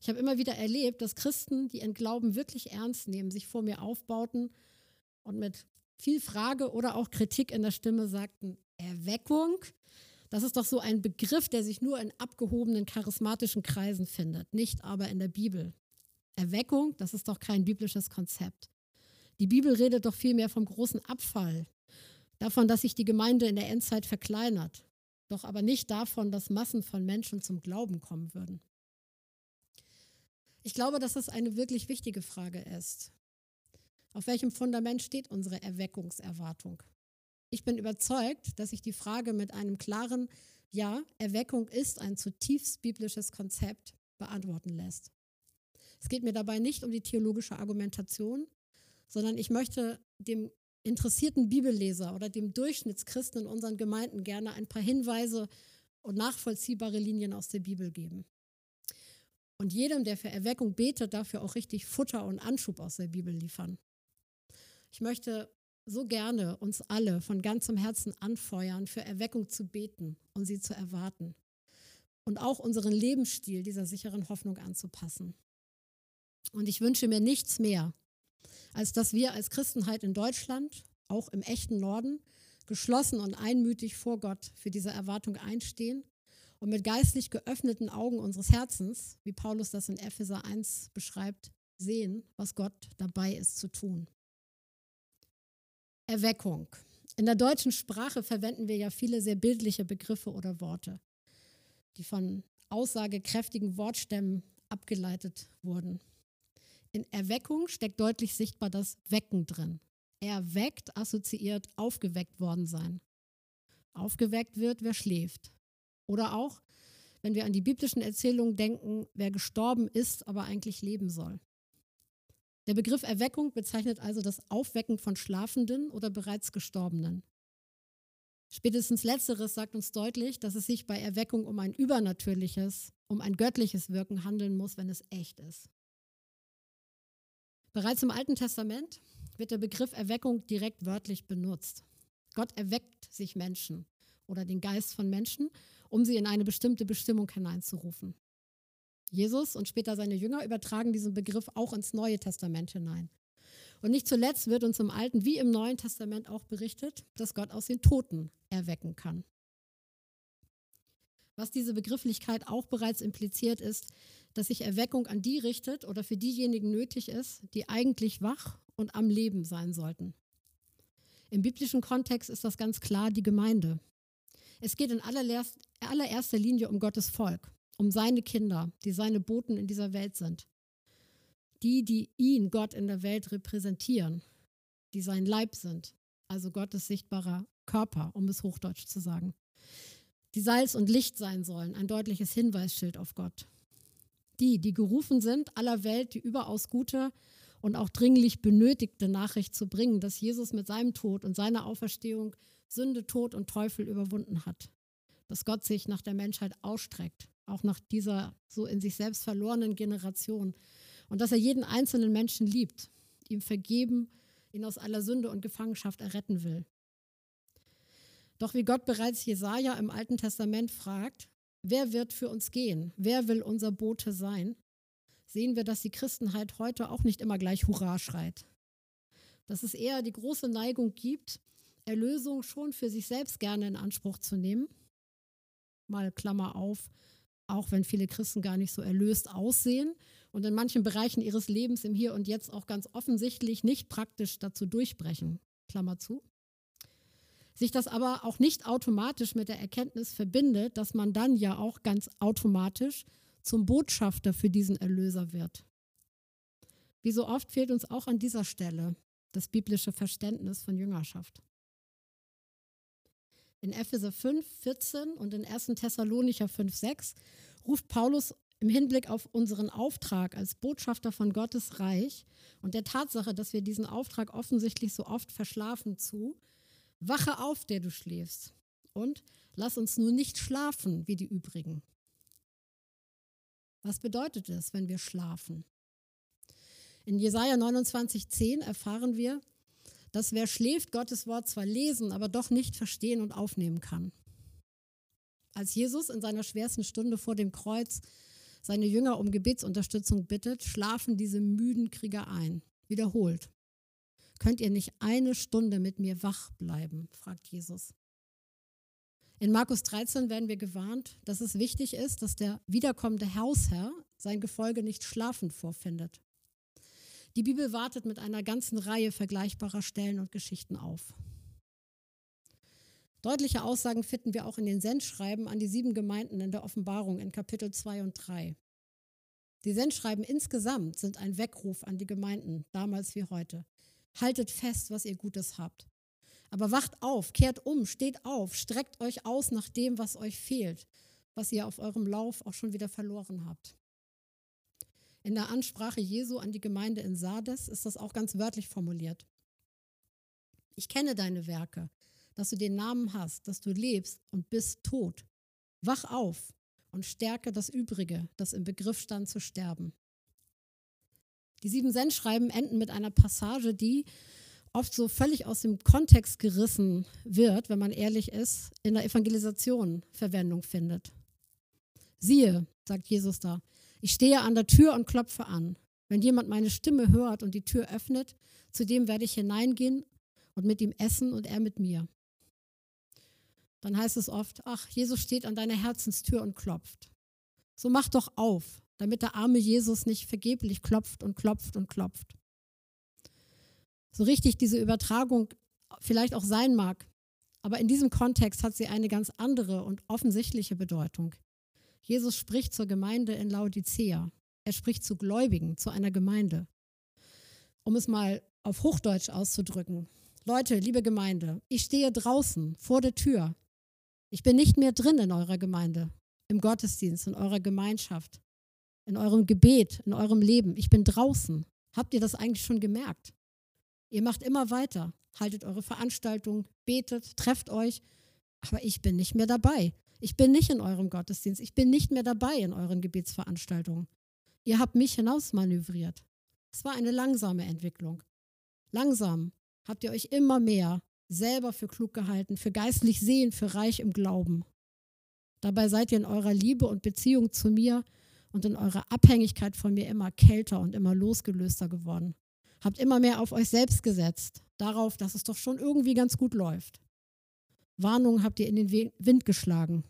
Ich habe immer wieder erlebt, dass Christen, die ihren Glauben wirklich ernst nehmen, sich vor mir aufbauten und mit viel Frage oder auch Kritik in der Stimme sagten, Erweckung, das ist doch so ein Begriff, der sich nur in abgehobenen charismatischen Kreisen findet, nicht aber in der Bibel. Erweckung, das ist doch kein biblisches Konzept. Die Bibel redet doch vielmehr vom großen Abfall, davon, dass sich die Gemeinde in der Endzeit verkleinert, doch aber nicht davon, dass Massen von Menschen zum Glauben kommen würden. Ich glaube, dass das eine wirklich wichtige Frage ist. Auf welchem Fundament steht unsere Erweckungserwartung? Ich bin überzeugt, dass sich die Frage mit einem klaren Ja, Erweckung ist ein zutiefst biblisches Konzept beantworten lässt. Es geht mir dabei nicht um die theologische Argumentation, sondern ich möchte dem interessierten Bibelleser oder dem Durchschnittschristen in unseren Gemeinden gerne ein paar Hinweise und nachvollziehbare Linien aus der Bibel geben. Und jedem, der für Erweckung betet, dafür auch richtig Futter und Anschub aus der Bibel liefern. Ich möchte so gerne uns alle von ganzem Herzen anfeuern, für Erweckung zu beten und sie zu erwarten. Und auch unseren Lebensstil dieser sicheren Hoffnung anzupassen. Und ich wünsche mir nichts mehr, als dass wir als Christenheit in Deutschland, auch im echten Norden, geschlossen und einmütig vor Gott für diese Erwartung einstehen und mit geistlich geöffneten Augen unseres Herzens, wie Paulus das in Epheser 1 beschreibt, sehen, was Gott dabei ist zu tun. Erweckung. In der deutschen Sprache verwenden wir ja viele sehr bildliche Begriffe oder Worte, die von aussagekräftigen Wortstämmen abgeleitet wurden. In Erweckung steckt deutlich sichtbar das Wecken drin. Erweckt assoziiert aufgeweckt worden sein. Aufgeweckt wird, wer schläft. Oder auch, wenn wir an die biblischen Erzählungen denken, wer gestorben ist, aber eigentlich leben soll. Der Begriff Erweckung bezeichnet also das Aufwecken von Schlafenden oder bereits Gestorbenen. Spätestens letzteres sagt uns deutlich, dass es sich bei Erweckung um ein übernatürliches, um ein göttliches Wirken handeln muss, wenn es echt ist. Bereits im Alten Testament wird der Begriff Erweckung direkt wörtlich benutzt. Gott erweckt sich Menschen oder den Geist von Menschen, um sie in eine bestimmte Bestimmung hineinzurufen. Jesus und später seine Jünger übertragen diesen Begriff auch ins Neue Testament hinein. Und nicht zuletzt wird uns im Alten wie im Neuen Testament auch berichtet, dass Gott aus den Toten erwecken kann. Was diese Begrifflichkeit auch bereits impliziert ist, dass sich Erweckung an die richtet oder für diejenigen nötig ist, die eigentlich wach und am Leben sein sollten. Im biblischen Kontext ist das ganz klar die Gemeinde. Es geht in allererster Linie um Gottes Volk, um seine Kinder, die seine Boten in dieser Welt sind. Die, die ihn, Gott in der Welt repräsentieren, die sein Leib sind, also Gottes sichtbarer Körper, um es hochdeutsch zu sagen. Die Salz und Licht sein sollen, ein deutliches Hinweisschild auf Gott. Die, die gerufen sind, aller Welt die überaus gute und auch dringlich benötigte Nachricht zu bringen, dass Jesus mit seinem Tod und seiner Auferstehung Sünde, Tod und Teufel überwunden hat. Dass Gott sich nach der Menschheit ausstreckt, auch nach dieser so in sich selbst verlorenen Generation. Und dass er jeden einzelnen Menschen liebt, ihm vergeben, ihn aus aller Sünde und Gefangenschaft erretten will. Doch wie Gott bereits Jesaja im Alten Testament fragt, wer wird für uns gehen? Wer will unser Bote sein? Sehen wir, dass die Christenheit heute auch nicht immer gleich Hurra schreit. Dass es eher die große Neigung gibt, Erlösung schon für sich selbst gerne in Anspruch zu nehmen. Mal Klammer auf, auch wenn viele Christen gar nicht so erlöst aussehen und in manchen Bereichen ihres Lebens im Hier und Jetzt auch ganz offensichtlich nicht praktisch dazu durchbrechen. Klammer zu. Sich das aber auch nicht automatisch mit der Erkenntnis verbindet, dass man dann ja auch ganz automatisch zum Botschafter für diesen Erlöser wird. Wie so oft fehlt uns auch an dieser Stelle das biblische Verständnis von Jüngerschaft. In Epheser 5, 14 und in 1. Thessalonicher 5, 6 ruft Paulus im Hinblick auf unseren Auftrag als Botschafter von Gottes Reich und der Tatsache, dass wir diesen Auftrag offensichtlich so oft verschlafen zu, wache auf, der du schläfst und lass uns nur nicht schlafen wie die übrigen. Was bedeutet es, wenn wir schlafen? In Jesaja 29,10 erfahren wir, dass wer schläft, Gottes Wort zwar lesen, aber doch nicht verstehen und aufnehmen kann. Als Jesus in seiner schwersten Stunde vor dem Kreuz seine Jünger um Gebetsunterstützung bittet, schlafen diese müden Krieger ein. Wiederholt. Könnt ihr nicht eine Stunde mit mir wach bleiben? fragt Jesus. In Markus 13 werden wir gewarnt, dass es wichtig ist, dass der wiederkommende Hausherr sein Gefolge nicht schlafend vorfindet. Die Bibel wartet mit einer ganzen Reihe vergleichbarer Stellen und Geschichten auf. Deutliche Aussagen finden wir auch in den Sendschreiben an die sieben Gemeinden in der Offenbarung in Kapitel 2 und 3. Die Sendschreiben insgesamt sind ein Weckruf an die Gemeinden, damals wie heute. Haltet fest, was ihr Gutes habt. Aber wacht auf, kehrt um, steht auf, streckt euch aus nach dem, was euch fehlt, was ihr auf eurem Lauf auch schon wieder verloren habt. In der Ansprache Jesu an die Gemeinde in Sardes ist das auch ganz wörtlich formuliert. Ich kenne deine Werke, dass du den Namen hast, dass du lebst und bist tot. Wach auf und stärke das Übrige, das im Begriff stand zu sterben. Die sieben Sendschreiben enden mit einer Passage, die oft so völlig aus dem Kontext gerissen wird, wenn man ehrlich ist, in der Evangelisation Verwendung findet. Siehe, sagt Jesus da, ich stehe an der Tür und klopfe an. Wenn jemand meine Stimme hört und die Tür öffnet, zu dem werde ich hineingehen und mit ihm essen und er mit mir. Dann heißt es oft, ach, Jesus steht an deiner Herzenstür und klopft. So mach doch auf, damit der arme Jesus nicht vergeblich klopft und klopft und klopft. So richtig diese Übertragung vielleicht auch sein mag. Aber in diesem Kontext hat sie eine ganz andere und offensichtliche Bedeutung. Jesus spricht zur Gemeinde in Laodicea. Er spricht zu Gläubigen, zu einer Gemeinde. Um es mal auf Hochdeutsch auszudrücken. Leute, liebe Gemeinde, ich stehe draußen vor der Tür. Ich bin nicht mehr drin in eurer Gemeinde, im Gottesdienst, in eurer Gemeinschaft, in eurem Gebet, in eurem Leben. Ich bin draußen. Habt ihr das eigentlich schon gemerkt? Ihr macht immer weiter, haltet eure Veranstaltung, betet, trefft euch, aber ich bin nicht mehr dabei. Ich bin nicht in eurem Gottesdienst. Ich bin nicht mehr dabei in euren Gebetsveranstaltungen. Ihr habt mich hinausmanövriert. Es war eine langsame Entwicklung. Langsam habt ihr euch immer mehr selber für klug gehalten, für geistlich sehen, für reich im Glauben. Dabei seid ihr in eurer Liebe und Beziehung zu mir und in eurer Abhängigkeit von mir immer kälter und immer losgelöster geworden. Habt immer mehr auf euch selbst gesetzt, darauf, dass es doch schon irgendwie ganz gut läuft. Warnung habt ihr in den Wind geschlagen.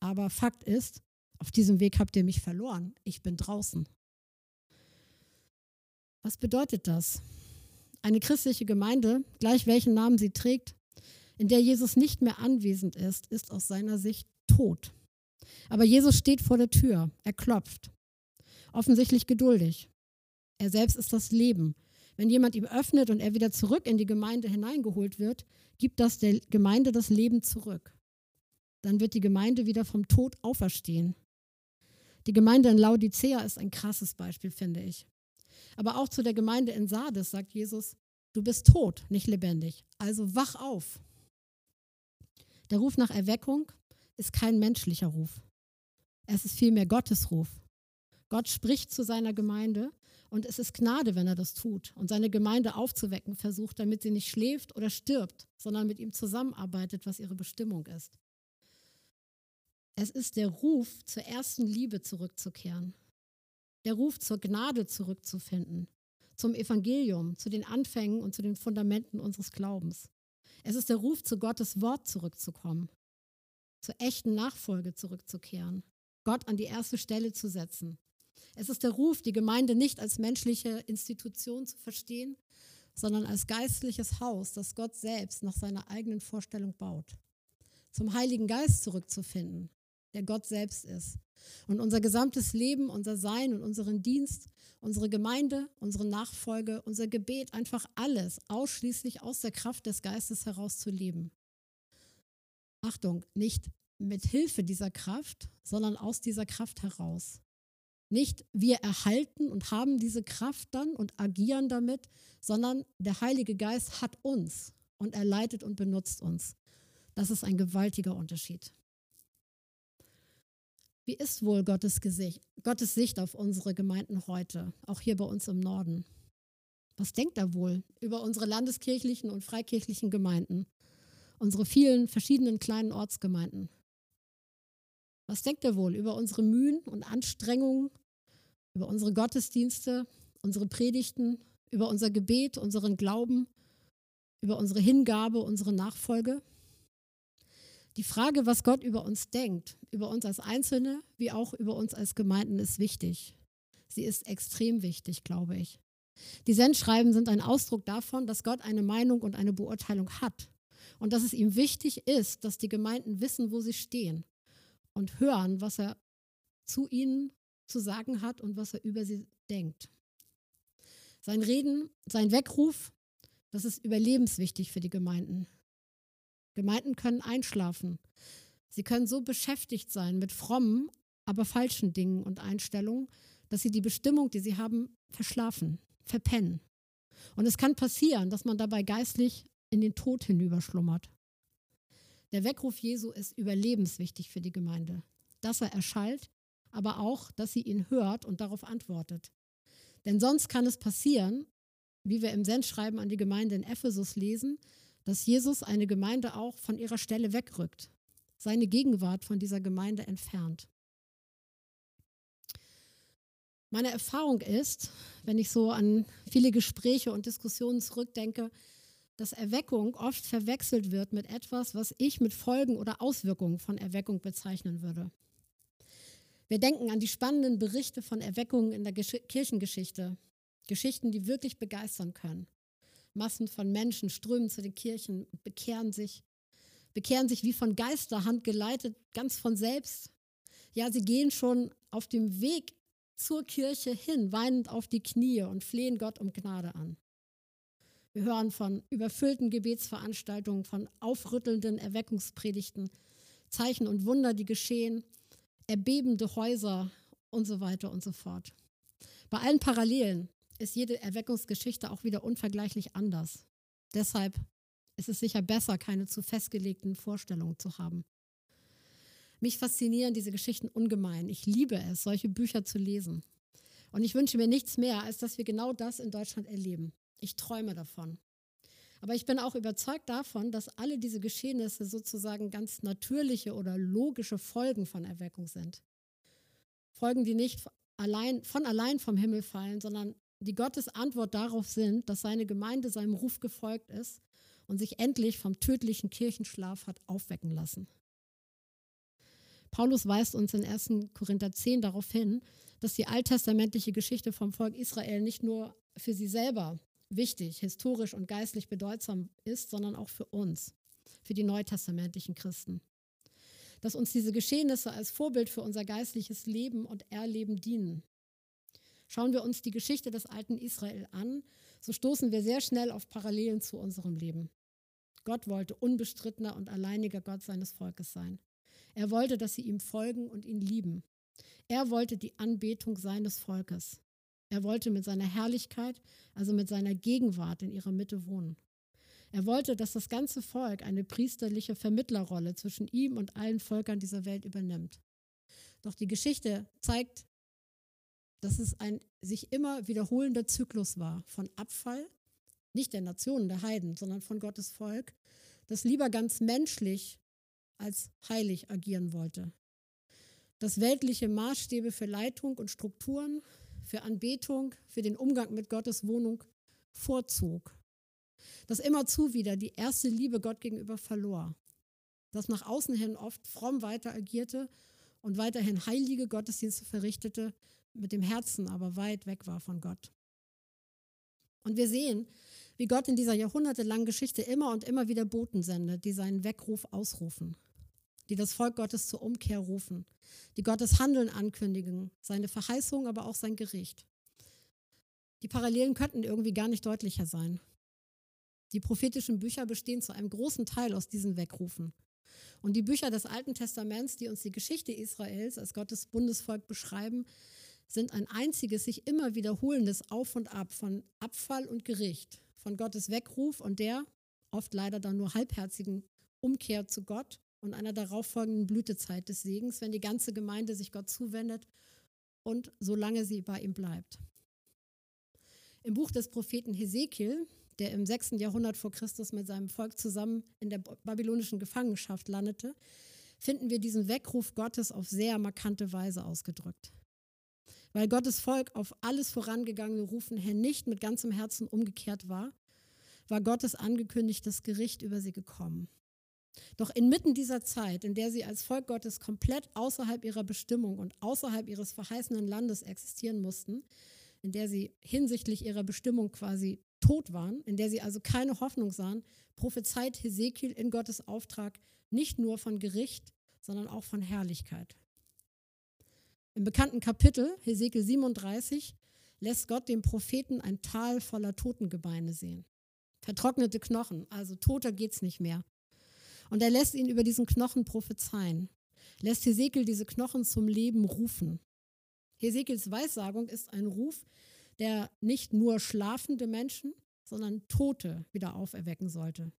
Aber Fakt ist, auf diesem Weg habt ihr mich verloren. Ich bin draußen. Was bedeutet das? Eine christliche Gemeinde, gleich welchen Namen sie trägt, in der Jesus nicht mehr anwesend ist, ist aus seiner Sicht tot. Aber Jesus steht vor der Tür, er klopft. Offensichtlich geduldig. Er selbst ist das Leben. Wenn jemand ihm öffnet und er wieder zurück in die Gemeinde hineingeholt wird, gibt das der Gemeinde das Leben zurück. Dann wird die Gemeinde wieder vom Tod auferstehen. Die Gemeinde in Laodicea ist ein krasses Beispiel, finde ich. Aber auch zu der Gemeinde in Sardes sagt Jesus, du bist tot, nicht lebendig. Also wach auf. Der Ruf nach Erweckung ist kein menschlicher Ruf. Es ist vielmehr Gottes Ruf. Gott spricht zu seiner Gemeinde und es ist Gnade, wenn er das tut und seine Gemeinde aufzuwecken versucht, damit sie nicht schläft oder stirbt, sondern mit ihm zusammenarbeitet, was ihre Bestimmung ist. Es ist der Ruf, zur ersten Liebe zurückzukehren, der Ruf zur Gnade zurückzufinden, zum Evangelium, zu den Anfängen und zu den Fundamenten unseres Glaubens. Es ist der Ruf, zu Gottes Wort zurückzukommen, zur echten Nachfolge zurückzukehren, Gott an die erste Stelle zu setzen. Es ist der Ruf, die Gemeinde nicht als menschliche Institution zu verstehen, sondern als geistliches Haus, das Gott selbst nach seiner eigenen Vorstellung baut. Zum Heiligen Geist zurückzufinden, der Gott selbst ist. Und unser gesamtes Leben, unser Sein und unseren Dienst, unsere Gemeinde, unsere Nachfolge, unser Gebet, einfach alles ausschließlich aus der Kraft des Geistes heraus zu leben. Achtung, nicht mit Hilfe dieser Kraft, sondern aus dieser Kraft heraus. Nicht wir erhalten und haben diese Kraft dann und agieren damit, sondern der Heilige Geist hat uns und er leitet und benutzt uns. Das ist ein gewaltiger Unterschied. Wie ist wohl Gottes, Gesicht, Gottes Sicht auf unsere Gemeinden heute, auch hier bei uns im Norden? Was denkt er wohl über unsere landeskirchlichen und freikirchlichen Gemeinden, unsere vielen verschiedenen kleinen Ortsgemeinden? Was denkt er wohl über unsere Mühen und Anstrengungen, über unsere Gottesdienste, unsere Predigten, über unser Gebet, unseren Glauben, über unsere Hingabe, unsere Nachfolge? Die Frage, was Gott über uns denkt, über uns als Einzelne, wie auch über uns als Gemeinden, ist wichtig. Sie ist extrem wichtig, glaube ich. Die Sendschreiben sind ein Ausdruck davon, dass Gott eine Meinung und eine Beurteilung hat und dass es ihm wichtig ist, dass die Gemeinden wissen, wo sie stehen und hören, was er zu ihnen zu sagen hat und was er über sie denkt. Sein Reden, sein Weckruf, das ist überlebenswichtig für die Gemeinden. Gemeinden können einschlafen. Sie können so beschäftigt sein mit frommen, aber falschen Dingen und Einstellungen, dass sie die Bestimmung, die sie haben, verschlafen, verpennen. Und es kann passieren, dass man dabei geistlich in den Tod hinüberschlummert. Der Weckruf Jesu ist überlebenswichtig für die Gemeinde, dass er erschallt, aber auch, dass sie ihn hört und darauf antwortet. Denn sonst kann es passieren, wie wir im Sendschreiben an die Gemeinde in Ephesus lesen, dass Jesus eine Gemeinde auch von ihrer Stelle wegrückt, seine Gegenwart von dieser Gemeinde entfernt. Meine Erfahrung ist, wenn ich so an viele Gespräche und Diskussionen zurückdenke, dass Erweckung oft verwechselt wird mit etwas, was ich mit Folgen oder Auswirkungen von Erweckung bezeichnen würde. Wir denken an die spannenden Berichte von Erweckungen in der Gesch Kirchengeschichte, Geschichten, die wirklich begeistern können. Massen von Menschen strömen zu den Kirchen bekehren sich, bekehren sich wie von Geisterhand geleitet, ganz von selbst. Ja, sie gehen schon auf dem Weg zur Kirche hin, weinend auf die Knie und flehen Gott um Gnade an. Wir hören von überfüllten Gebetsveranstaltungen, von aufrüttelnden Erweckungspredigten, Zeichen und Wunder, die geschehen, erbebende Häuser und so weiter und so fort. Bei allen Parallelen ist jede Erweckungsgeschichte auch wieder unvergleichlich anders. Deshalb ist es sicher besser, keine zu festgelegten Vorstellungen zu haben. Mich faszinieren diese Geschichten ungemein. Ich liebe es, solche Bücher zu lesen. Und ich wünsche mir nichts mehr, als dass wir genau das in Deutschland erleben. Ich träume davon. Aber ich bin auch überzeugt davon, dass alle diese Geschehnisse sozusagen ganz natürliche oder logische Folgen von Erweckung sind. Folgen, die nicht allein, von allein vom Himmel fallen, sondern die Gottes Antwort darauf sind, dass seine Gemeinde seinem Ruf gefolgt ist und sich endlich vom tödlichen Kirchenschlaf hat aufwecken lassen. Paulus weist uns in 1. Korinther 10 darauf hin, dass die alttestamentliche Geschichte vom Volk Israel nicht nur für sie selber wichtig, historisch und geistlich bedeutsam ist, sondern auch für uns, für die neutestamentlichen Christen. Dass uns diese Geschehnisse als Vorbild für unser geistliches Leben und Erleben dienen. Schauen wir uns die Geschichte des alten Israel an, so stoßen wir sehr schnell auf Parallelen zu unserem Leben. Gott wollte unbestrittener und alleiniger Gott seines Volkes sein. Er wollte, dass sie ihm folgen und ihn lieben. Er wollte die Anbetung seines Volkes. Er wollte mit seiner Herrlichkeit, also mit seiner Gegenwart in ihrer Mitte wohnen. Er wollte, dass das ganze Volk eine priesterliche Vermittlerrolle zwischen ihm und allen Völkern dieser Welt übernimmt. Doch die Geschichte zeigt, dass es ein sich immer wiederholender Zyklus war von Abfall, nicht der Nationen, der Heiden, sondern von Gottes Volk, das lieber ganz menschlich als heilig agieren wollte. Das weltliche Maßstäbe für Leitung und Strukturen für Anbetung, für den Umgang mit Gottes Wohnung vorzog. Das immerzu wieder die erste Liebe Gott gegenüber verlor. Das nach außen hin oft fromm weiter agierte und weiterhin heilige Gottesdienste verrichtete, mit dem Herzen aber weit weg war von Gott. Und wir sehen, wie Gott in dieser jahrhundertelangen Geschichte immer und immer wieder Boten sendet, die seinen Weckruf ausrufen die das Volk Gottes zur Umkehr rufen, die Gottes Handeln ankündigen, seine Verheißung, aber auch sein Gericht. Die Parallelen könnten irgendwie gar nicht deutlicher sein. Die prophetischen Bücher bestehen zu einem großen Teil aus diesen Weckrufen. Und die Bücher des Alten Testaments, die uns die Geschichte Israels als Gottes Bundesvolk beschreiben, sind ein einziges sich immer wiederholendes Auf und Ab von Abfall und Gericht, von Gottes Weckruf und der, oft leider dann nur halbherzigen Umkehr zu Gott und einer darauffolgenden Blütezeit des Segens, wenn die ganze Gemeinde sich Gott zuwendet und solange sie bei ihm bleibt. Im Buch des Propheten Hesekiel, der im 6. Jahrhundert vor Christus mit seinem Volk zusammen in der babylonischen Gefangenschaft landete, finden wir diesen Weckruf Gottes auf sehr markante Weise ausgedrückt. Weil Gottes Volk auf alles vorangegangene Rufen hin nicht mit ganzem Herzen umgekehrt war, war Gottes angekündigtes Gericht über sie gekommen. Doch inmitten dieser Zeit, in der sie als Volk Gottes komplett außerhalb ihrer Bestimmung und außerhalb ihres verheißenen Landes existieren mussten, in der sie hinsichtlich ihrer Bestimmung quasi tot waren, in der sie also keine Hoffnung sahen, prophezeit Hesekiel in Gottes Auftrag nicht nur von Gericht, sondern auch von Herrlichkeit. Im bekannten Kapitel, Hesekiel 37, lässt Gott dem Propheten ein Tal voller Totengebeine sehen. Vertrocknete Knochen, also toter geht's nicht mehr. Und er lässt ihn über diesen Knochen prophezeien, lässt Hesekiel diese Knochen zum Leben rufen. Hesekiels Weissagung ist ein Ruf, der nicht nur schlafende Menschen, sondern Tote wieder auferwecken sollte.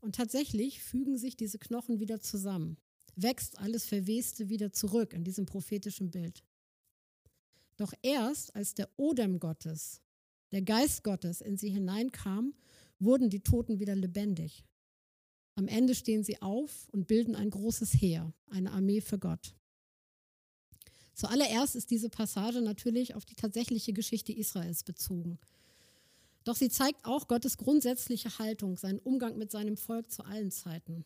Und tatsächlich fügen sich diese Knochen wieder zusammen, wächst alles Verweste wieder zurück in diesem prophetischen Bild. Doch erst als der Odem Gottes, der Geist Gottes in sie hineinkam, wurden die Toten wieder lebendig. Am Ende stehen sie auf und bilden ein großes Heer, eine Armee für Gott. Zuallererst ist diese Passage natürlich auf die tatsächliche Geschichte Israels bezogen. Doch sie zeigt auch Gottes grundsätzliche Haltung, seinen Umgang mit seinem Volk zu allen Zeiten.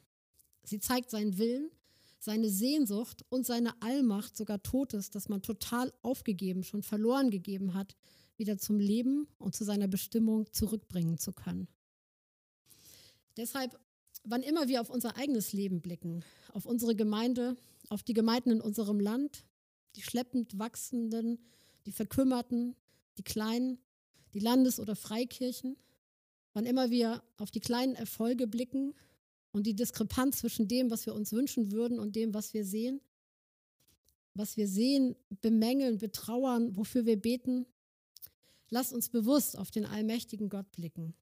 Sie zeigt seinen Willen, seine Sehnsucht und seine Allmacht, sogar Totes, das man total aufgegeben, schon verloren gegeben hat, wieder zum Leben und zu seiner Bestimmung zurückbringen zu können. Deshalb, wann immer wir auf unser eigenes Leben blicken, auf unsere Gemeinde, auf die Gemeinden in unserem Land, die schleppend wachsenden, die verkümmerten, die kleinen, die Landes- oder Freikirchen, wann immer wir auf die kleinen Erfolge blicken und die Diskrepanz zwischen dem, was wir uns wünschen würden und dem, was wir sehen, was wir sehen, bemängeln, betrauern, wofür wir beten, lasst uns bewusst auf den allmächtigen Gott blicken,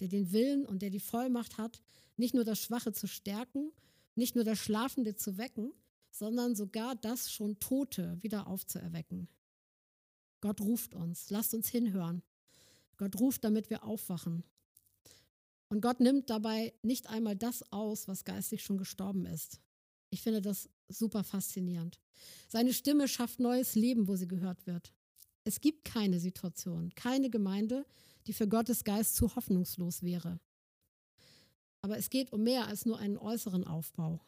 der den Willen und der die Vollmacht hat, nicht nur das Schwache zu stärken, nicht nur das Schlafende zu wecken, sondern sogar das schon Tote wieder aufzuerwecken. Gott ruft uns, lasst uns hinhören. Gott ruft, damit wir aufwachen. Und Gott nimmt dabei nicht einmal das aus, was geistig schon gestorben ist. Ich finde das super faszinierend. Seine Stimme schafft neues Leben, wo sie gehört wird. Es gibt keine Situation, keine Gemeinde, die für Gottes Geist zu hoffnungslos wäre. Aber es geht um mehr als nur einen äußeren Aufbau.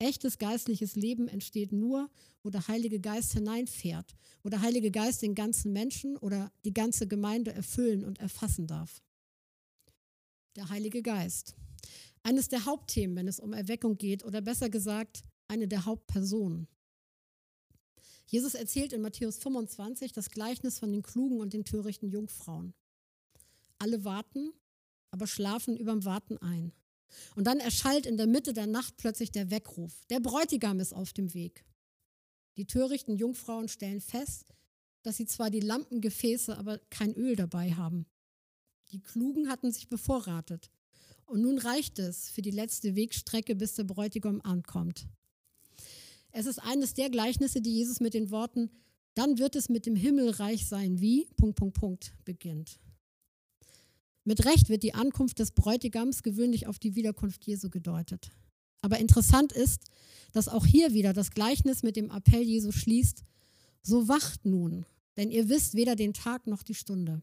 Echtes geistliches Leben entsteht nur, wo der Heilige Geist hineinfährt, wo der Heilige Geist den ganzen Menschen oder die ganze Gemeinde erfüllen und erfassen darf. Der Heilige Geist. Eines der Hauptthemen, wenn es um Erweckung geht, oder besser gesagt, eine der Hauptpersonen. Jesus erzählt in Matthäus 25 das Gleichnis von den klugen und den törichten Jungfrauen. Alle warten, aber schlafen überm Warten ein. Und dann erschallt in der Mitte der Nacht plötzlich der Weckruf. Der Bräutigam ist auf dem Weg. Die törichten Jungfrauen stellen fest, dass sie zwar die Lampengefäße, aber kein Öl dabei haben. Die Klugen hatten sich bevorratet. Und nun reicht es für die letzte Wegstrecke, bis der Bräutigam ankommt. Es ist eines der Gleichnisse, die Jesus mit den Worten, dann wird es mit dem Himmelreich sein, wie, Punkt, Punkt, Punkt, beginnt. Mit Recht wird die Ankunft des Bräutigams gewöhnlich auf die Wiederkunft Jesu gedeutet. Aber interessant ist, dass auch hier wieder das Gleichnis mit dem Appell Jesu schließt, so wacht nun, denn ihr wisst weder den Tag noch die Stunde.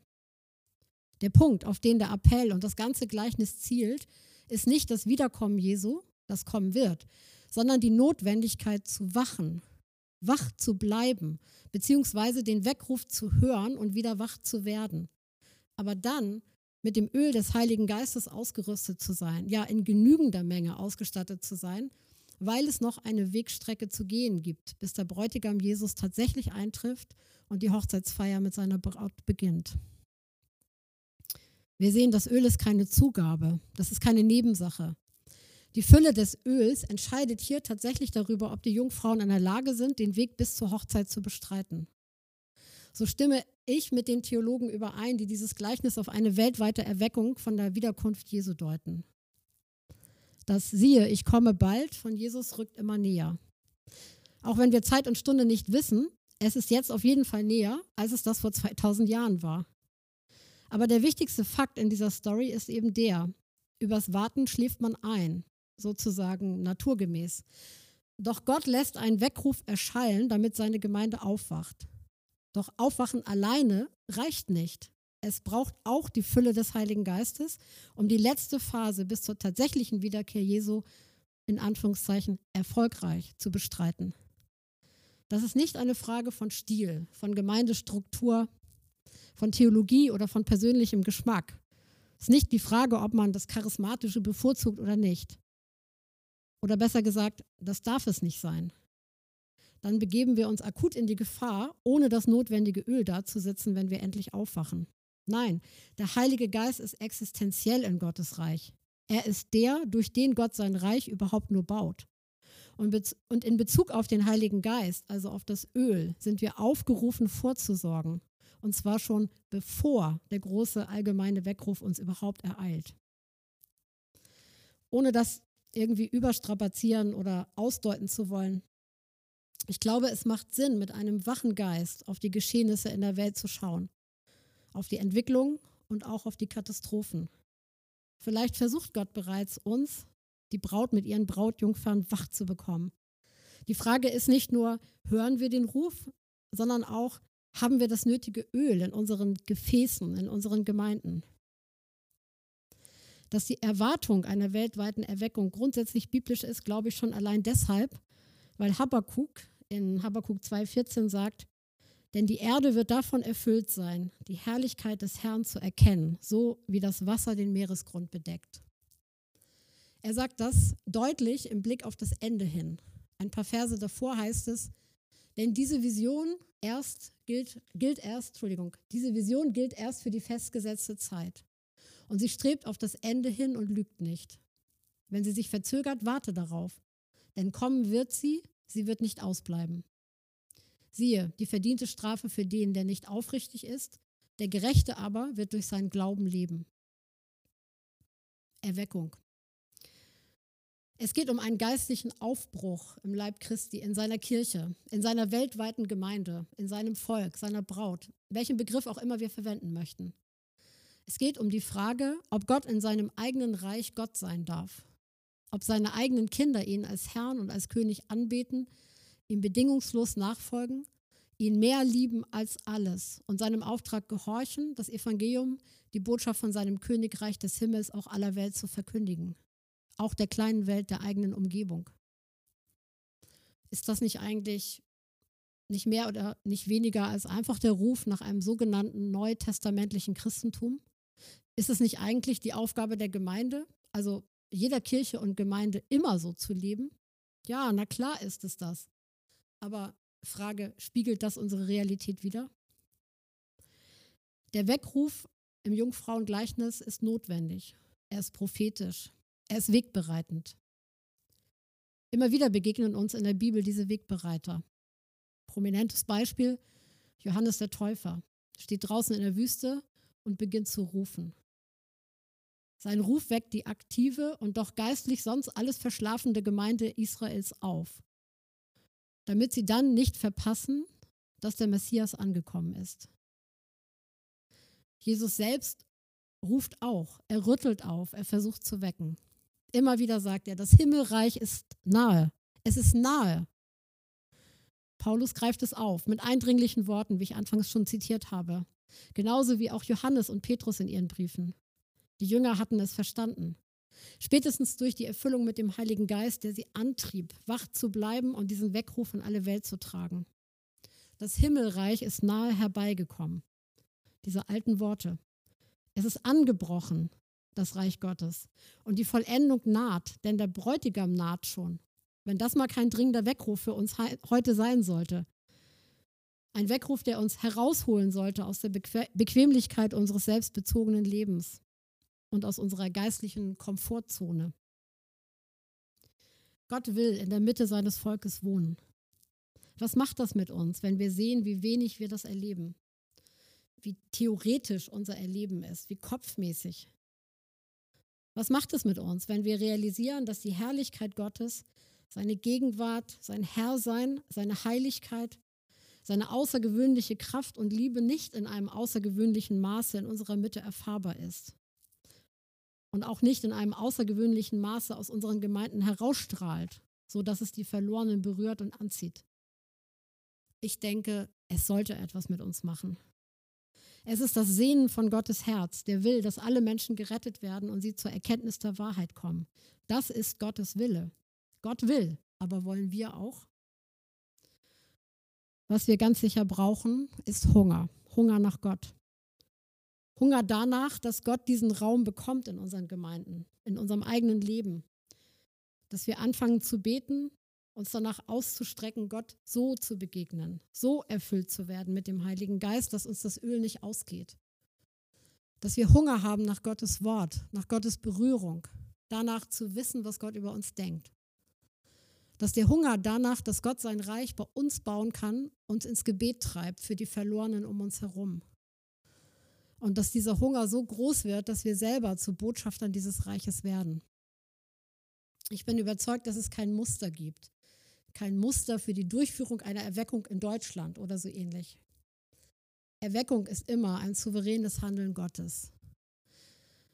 Der Punkt, auf den der Appell und das ganze Gleichnis zielt, ist nicht das Wiederkommen Jesu, das kommen wird, sondern die Notwendigkeit zu wachen, wach zu bleiben, beziehungsweise den Weckruf zu hören und wieder wach zu werden. Aber dann mit dem Öl des Heiligen Geistes ausgerüstet zu sein, ja in genügender Menge ausgestattet zu sein, weil es noch eine Wegstrecke zu gehen gibt, bis der Bräutigam Jesus tatsächlich eintrifft und die Hochzeitsfeier mit seiner Braut beginnt. Wir sehen, das Öl ist keine Zugabe, das ist keine Nebensache. Die Fülle des Öls entscheidet hier tatsächlich darüber, ob die Jungfrauen in der Lage sind, den Weg bis zur Hochzeit zu bestreiten. So stimme ich mit den Theologen überein, die dieses Gleichnis auf eine weltweite Erweckung von der Wiederkunft Jesu deuten. Das siehe, ich komme bald von Jesus rückt immer näher. Auch wenn wir Zeit und Stunde nicht wissen, es ist jetzt auf jeden Fall näher, als es das vor 2000 Jahren war. Aber der wichtigste Fakt in dieser Story ist eben der, übers Warten schläft man ein, sozusagen naturgemäß. Doch Gott lässt einen Weckruf erschallen, damit seine Gemeinde aufwacht. Doch Aufwachen alleine reicht nicht. Es braucht auch die Fülle des Heiligen Geistes, um die letzte Phase bis zur tatsächlichen Wiederkehr Jesu in Anführungszeichen erfolgreich zu bestreiten. Das ist nicht eine Frage von Stil, von Gemeindestruktur, von Theologie oder von persönlichem Geschmack. Es ist nicht die Frage, ob man das Charismatische bevorzugt oder nicht. Oder besser gesagt, das darf es nicht sein dann begeben wir uns akut in die Gefahr, ohne das notwendige Öl dazusetzen, wenn wir endlich aufwachen. Nein, der Heilige Geist ist existenziell in Gottes Reich. Er ist der, durch den Gott sein Reich überhaupt nur baut. Und in Bezug auf den Heiligen Geist, also auf das Öl, sind wir aufgerufen vorzusorgen. Und zwar schon bevor der große allgemeine Weckruf uns überhaupt ereilt. Ohne das irgendwie überstrapazieren oder ausdeuten zu wollen, ich glaube, es macht Sinn, mit einem wachen Geist auf die Geschehnisse in der Welt zu schauen, auf die Entwicklung und auch auf die Katastrophen. Vielleicht versucht Gott bereits, uns, die Braut mit ihren Brautjungfern, wach zu bekommen. Die Frage ist nicht nur, hören wir den Ruf, sondern auch, haben wir das nötige Öl in unseren Gefäßen, in unseren Gemeinden? Dass die Erwartung einer weltweiten Erweckung grundsätzlich biblisch ist, glaube ich schon allein deshalb, weil Habakkuk in Habakkuk 2,14 sagt, Denn die Erde wird davon erfüllt sein, die Herrlichkeit des Herrn zu erkennen, so wie das Wasser den Meeresgrund bedeckt. Er sagt das deutlich im Blick auf das Ende hin. Ein paar Verse davor heißt es, denn diese Vision erst gilt, gilt erst, Entschuldigung, diese Vision gilt erst für die festgesetzte Zeit. Und sie strebt auf das Ende hin und lügt nicht. Wenn sie sich verzögert, warte darauf. Denn kommen wird sie, sie wird nicht ausbleiben. Siehe, die verdiente Strafe für den, der nicht aufrichtig ist, der Gerechte aber wird durch seinen Glauben leben. Erweckung. Es geht um einen geistlichen Aufbruch im Leib Christi, in seiner Kirche, in seiner weltweiten Gemeinde, in seinem Volk, seiner Braut, welchen Begriff auch immer wir verwenden möchten. Es geht um die Frage, ob Gott in seinem eigenen Reich Gott sein darf, ob seine eigenen Kinder ihn als Herrn und als König anbeten, ihm bedingungslos nachfolgen, ihn mehr lieben als alles und seinem Auftrag gehorchen, das Evangelium, die Botschaft von seinem Königreich des Himmels auch aller Welt zu verkündigen auch der kleinen Welt der eigenen Umgebung. Ist das nicht eigentlich nicht mehr oder nicht weniger als einfach der Ruf nach einem sogenannten neutestamentlichen Christentum? Ist es nicht eigentlich die Aufgabe der Gemeinde, also jeder Kirche und Gemeinde immer so zu leben? Ja, na klar ist es das. Aber Frage, spiegelt das unsere Realität wieder? Der Weckruf im Jungfrauengleichnis ist notwendig. Er ist prophetisch. Er ist wegbereitend. Immer wieder begegnen uns in der Bibel diese Wegbereiter. Prominentes Beispiel, Johannes der Täufer steht draußen in der Wüste und beginnt zu rufen. Sein Ruf weckt die aktive und doch geistlich sonst alles verschlafende Gemeinde Israels auf, damit sie dann nicht verpassen, dass der Messias angekommen ist. Jesus selbst ruft auch, er rüttelt auf, er versucht zu wecken. Immer wieder sagt er, das Himmelreich ist nahe. Es ist nahe. Paulus greift es auf mit eindringlichen Worten, wie ich anfangs schon zitiert habe. Genauso wie auch Johannes und Petrus in ihren Briefen. Die Jünger hatten es verstanden. Spätestens durch die Erfüllung mit dem Heiligen Geist, der sie antrieb, wach zu bleiben und diesen Weckruf in alle Welt zu tragen. Das Himmelreich ist nahe herbeigekommen. Diese alten Worte. Es ist angebrochen das Reich Gottes. Und die Vollendung naht, denn der Bräutigam naht schon. Wenn das mal kein dringender Weckruf für uns heute sein sollte. Ein Weckruf, der uns herausholen sollte aus der Bequemlichkeit unseres selbstbezogenen Lebens und aus unserer geistlichen Komfortzone. Gott will in der Mitte seines Volkes wohnen. Was macht das mit uns, wenn wir sehen, wie wenig wir das erleben? Wie theoretisch unser Erleben ist, wie kopfmäßig. Was macht es mit uns, wenn wir realisieren, dass die Herrlichkeit Gottes, seine Gegenwart, sein Herrsein, seine Heiligkeit, seine außergewöhnliche Kraft und Liebe nicht in einem außergewöhnlichen Maße in unserer Mitte erfahrbar ist? Und auch nicht in einem außergewöhnlichen Maße aus unseren Gemeinden herausstrahlt, sodass es die Verlorenen berührt und anzieht. Ich denke, es sollte etwas mit uns machen. Es ist das Sehnen von Gottes Herz, der will, dass alle Menschen gerettet werden und sie zur Erkenntnis der Wahrheit kommen. Das ist Gottes Wille. Gott will, aber wollen wir auch? Was wir ganz sicher brauchen, ist Hunger. Hunger nach Gott. Hunger danach, dass Gott diesen Raum bekommt in unseren Gemeinden, in unserem eigenen Leben. Dass wir anfangen zu beten uns danach auszustrecken, Gott so zu begegnen, so erfüllt zu werden mit dem Heiligen Geist, dass uns das Öl nicht ausgeht. Dass wir Hunger haben nach Gottes Wort, nach Gottes Berührung, danach zu wissen, was Gott über uns denkt. Dass der Hunger danach, dass Gott sein Reich bei uns bauen kann, uns ins Gebet treibt für die Verlorenen um uns herum. Und dass dieser Hunger so groß wird, dass wir selber zu Botschaftern dieses Reiches werden. Ich bin überzeugt, dass es kein Muster gibt, kein Muster für die Durchführung einer Erweckung in Deutschland oder so ähnlich. Erweckung ist immer ein souveränes Handeln Gottes.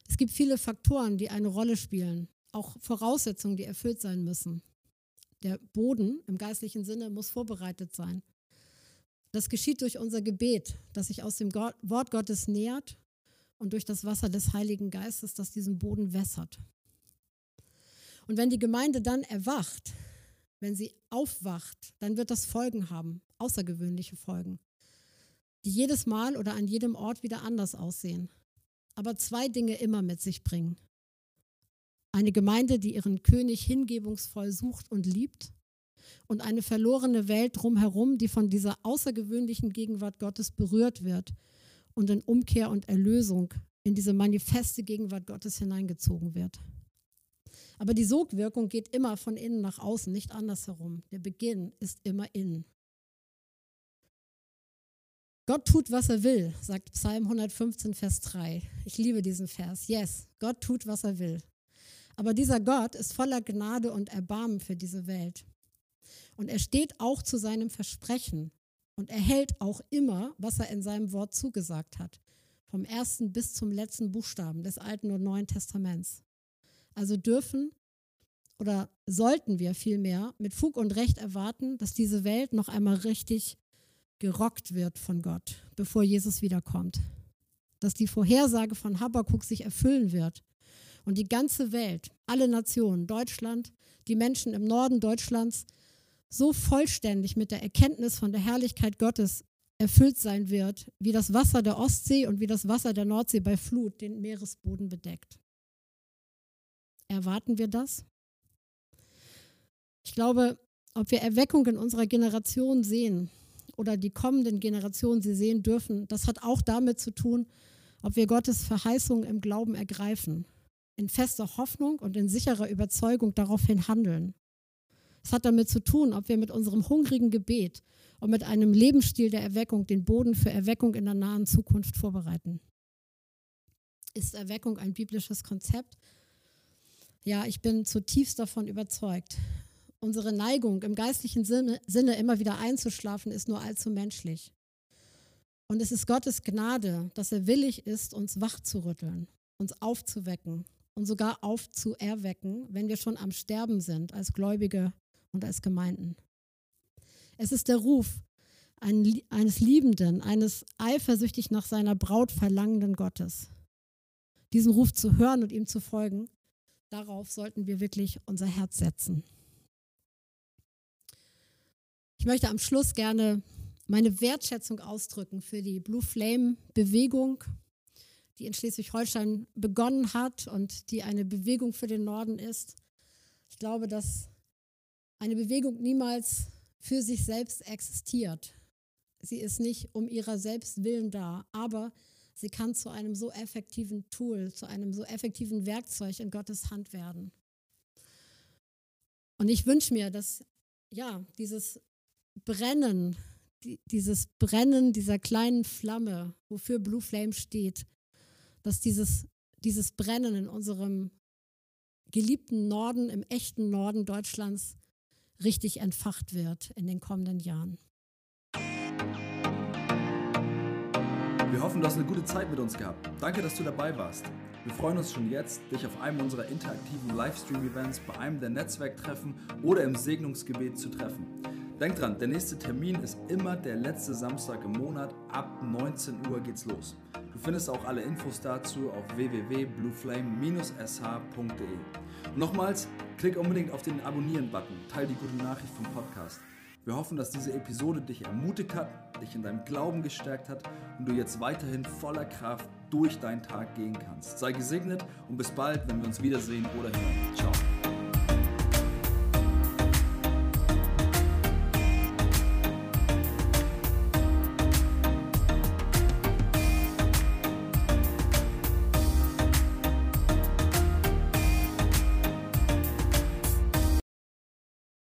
Es gibt viele Faktoren, die eine Rolle spielen, auch Voraussetzungen, die erfüllt sein müssen. Der Boden im geistlichen Sinne muss vorbereitet sein. Das geschieht durch unser Gebet, das sich aus dem Wort Gottes nähert und durch das Wasser des Heiligen Geistes, das diesen Boden wässert. Und wenn die Gemeinde dann erwacht, wenn sie aufwacht, dann wird das Folgen haben, außergewöhnliche Folgen. die jedes Mal oder an jedem Ort wieder anders aussehen, aber zwei Dinge immer mit sich bringen. Eine Gemeinde, die ihren König hingebungsvoll sucht und liebt und eine verlorene Welt drumherum, die von dieser außergewöhnlichen Gegenwart Gottes berührt wird und in Umkehr und Erlösung in diese manifeste Gegenwart Gottes hineingezogen wird. Aber die Sogwirkung geht immer von innen nach außen, nicht andersherum. Der Beginn ist immer innen. Gott tut, was er will, sagt Psalm 115, Vers 3. Ich liebe diesen Vers. Yes, Gott tut, was er will. Aber dieser Gott ist voller Gnade und Erbarmen für diese Welt. Und er steht auch zu seinem Versprechen und er hält auch immer, was er in seinem Wort zugesagt hat. Vom ersten bis zum letzten Buchstaben des Alten und Neuen Testaments. Also dürfen oder sollten wir vielmehr mit Fug und Recht erwarten, dass diese Welt noch einmal richtig gerockt wird von Gott, bevor Jesus wiederkommt. Dass die Vorhersage von Habakkuk sich erfüllen wird und die ganze Welt, alle Nationen, Deutschland, die Menschen im Norden Deutschlands so vollständig mit der Erkenntnis von der Herrlichkeit Gottes erfüllt sein wird, wie das Wasser der Ostsee und wie das Wasser der Nordsee bei Flut den Meeresboden bedeckt. Erwarten wir das? Ich glaube, ob wir Erweckung in unserer Generation sehen oder die kommenden Generationen sie sehen dürfen, das hat auch damit zu tun, ob wir Gottes Verheißungen im Glauben ergreifen in fester Hoffnung und in sicherer Überzeugung daraufhin handeln. Es hat damit zu tun, ob wir mit unserem hungrigen Gebet und mit einem Lebensstil der Erweckung den Boden für Erweckung in der nahen Zukunft vorbereiten. Ist Erweckung ein biblisches Konzept? Ja, ich bin zutiefst davon überzeugt. Unsere Neigung im geistlichen Sinne, Sinne immer wieder einzuschlafen ist nur allzu menschlich. Und es ist Gottes Gnade, dass er willig ist, uns wach zu rütteln, uns aufzuwecken und sogar aufzuerwecken, wenn wir schon am Sterben sind als Gläubige und als Gemeinden. Es ist der Ruf eines Liebenden, eines eifersüchtig nach seiner Braut verlangenden Gottes. Diesen Ruf zu hören und ihm zu folgen, darauf sollten wir wirklich unser Herz setzen. Ich möchte am Schluss gerne meine Wertschätzung ausdrücken für die Blue Flame Bewegung die in Schleswig-Holstein begonnen hat und die eine Bewegung für den Norden ist. Ich glaube, dass eine Bewegung niemals für sich selbst existiert. Sie ist nicht um ihrer selbst willen da, aber sie kann zu einem so effektiven Tool, zu einem so effektiven Werkzeug in Gottes Hand werden. Und ich wünsche mir, dass ja, dieses Brennen, dieses Brennen dieser kleinen Flamme, wofür Blue Flame steht, dass dieses, dieses Brennen in unserem geliebten Norden, im echten Norden Deutschlands richtig entfacht wird in den kommenden Jahren. Wir hoffen, du hast eine gute Zeit mit uns gehabt. Danke, dass du dabei warst. Wir freuen uns schon jetzt, dich auf einem unserer interaktiven Livestream-Events, bei einem der Netzwerktreffen oder im Segnungsgebet zu treffen. Denk dran, der nächste Termin ist immer der letzte Samstag im Monat. Ab 19 Uhr geht's los. Du findest auch alle Infos dazu auf www.blueflame-sh.de. Nochmals, klick unbedingt auf den Abonnieren-Button, teil die gute Nachricht vom Podcast. Wir hoffen, dass diese Episode dich ermutigt hat, dich in deinem Glauben gestärkt hat und du jetzt weiterhin voller Kraft durch deinen Tag gehen kannst. Sei gesegnet und bis bald, wenn wir uns wiedersehen oder hören. Ciao.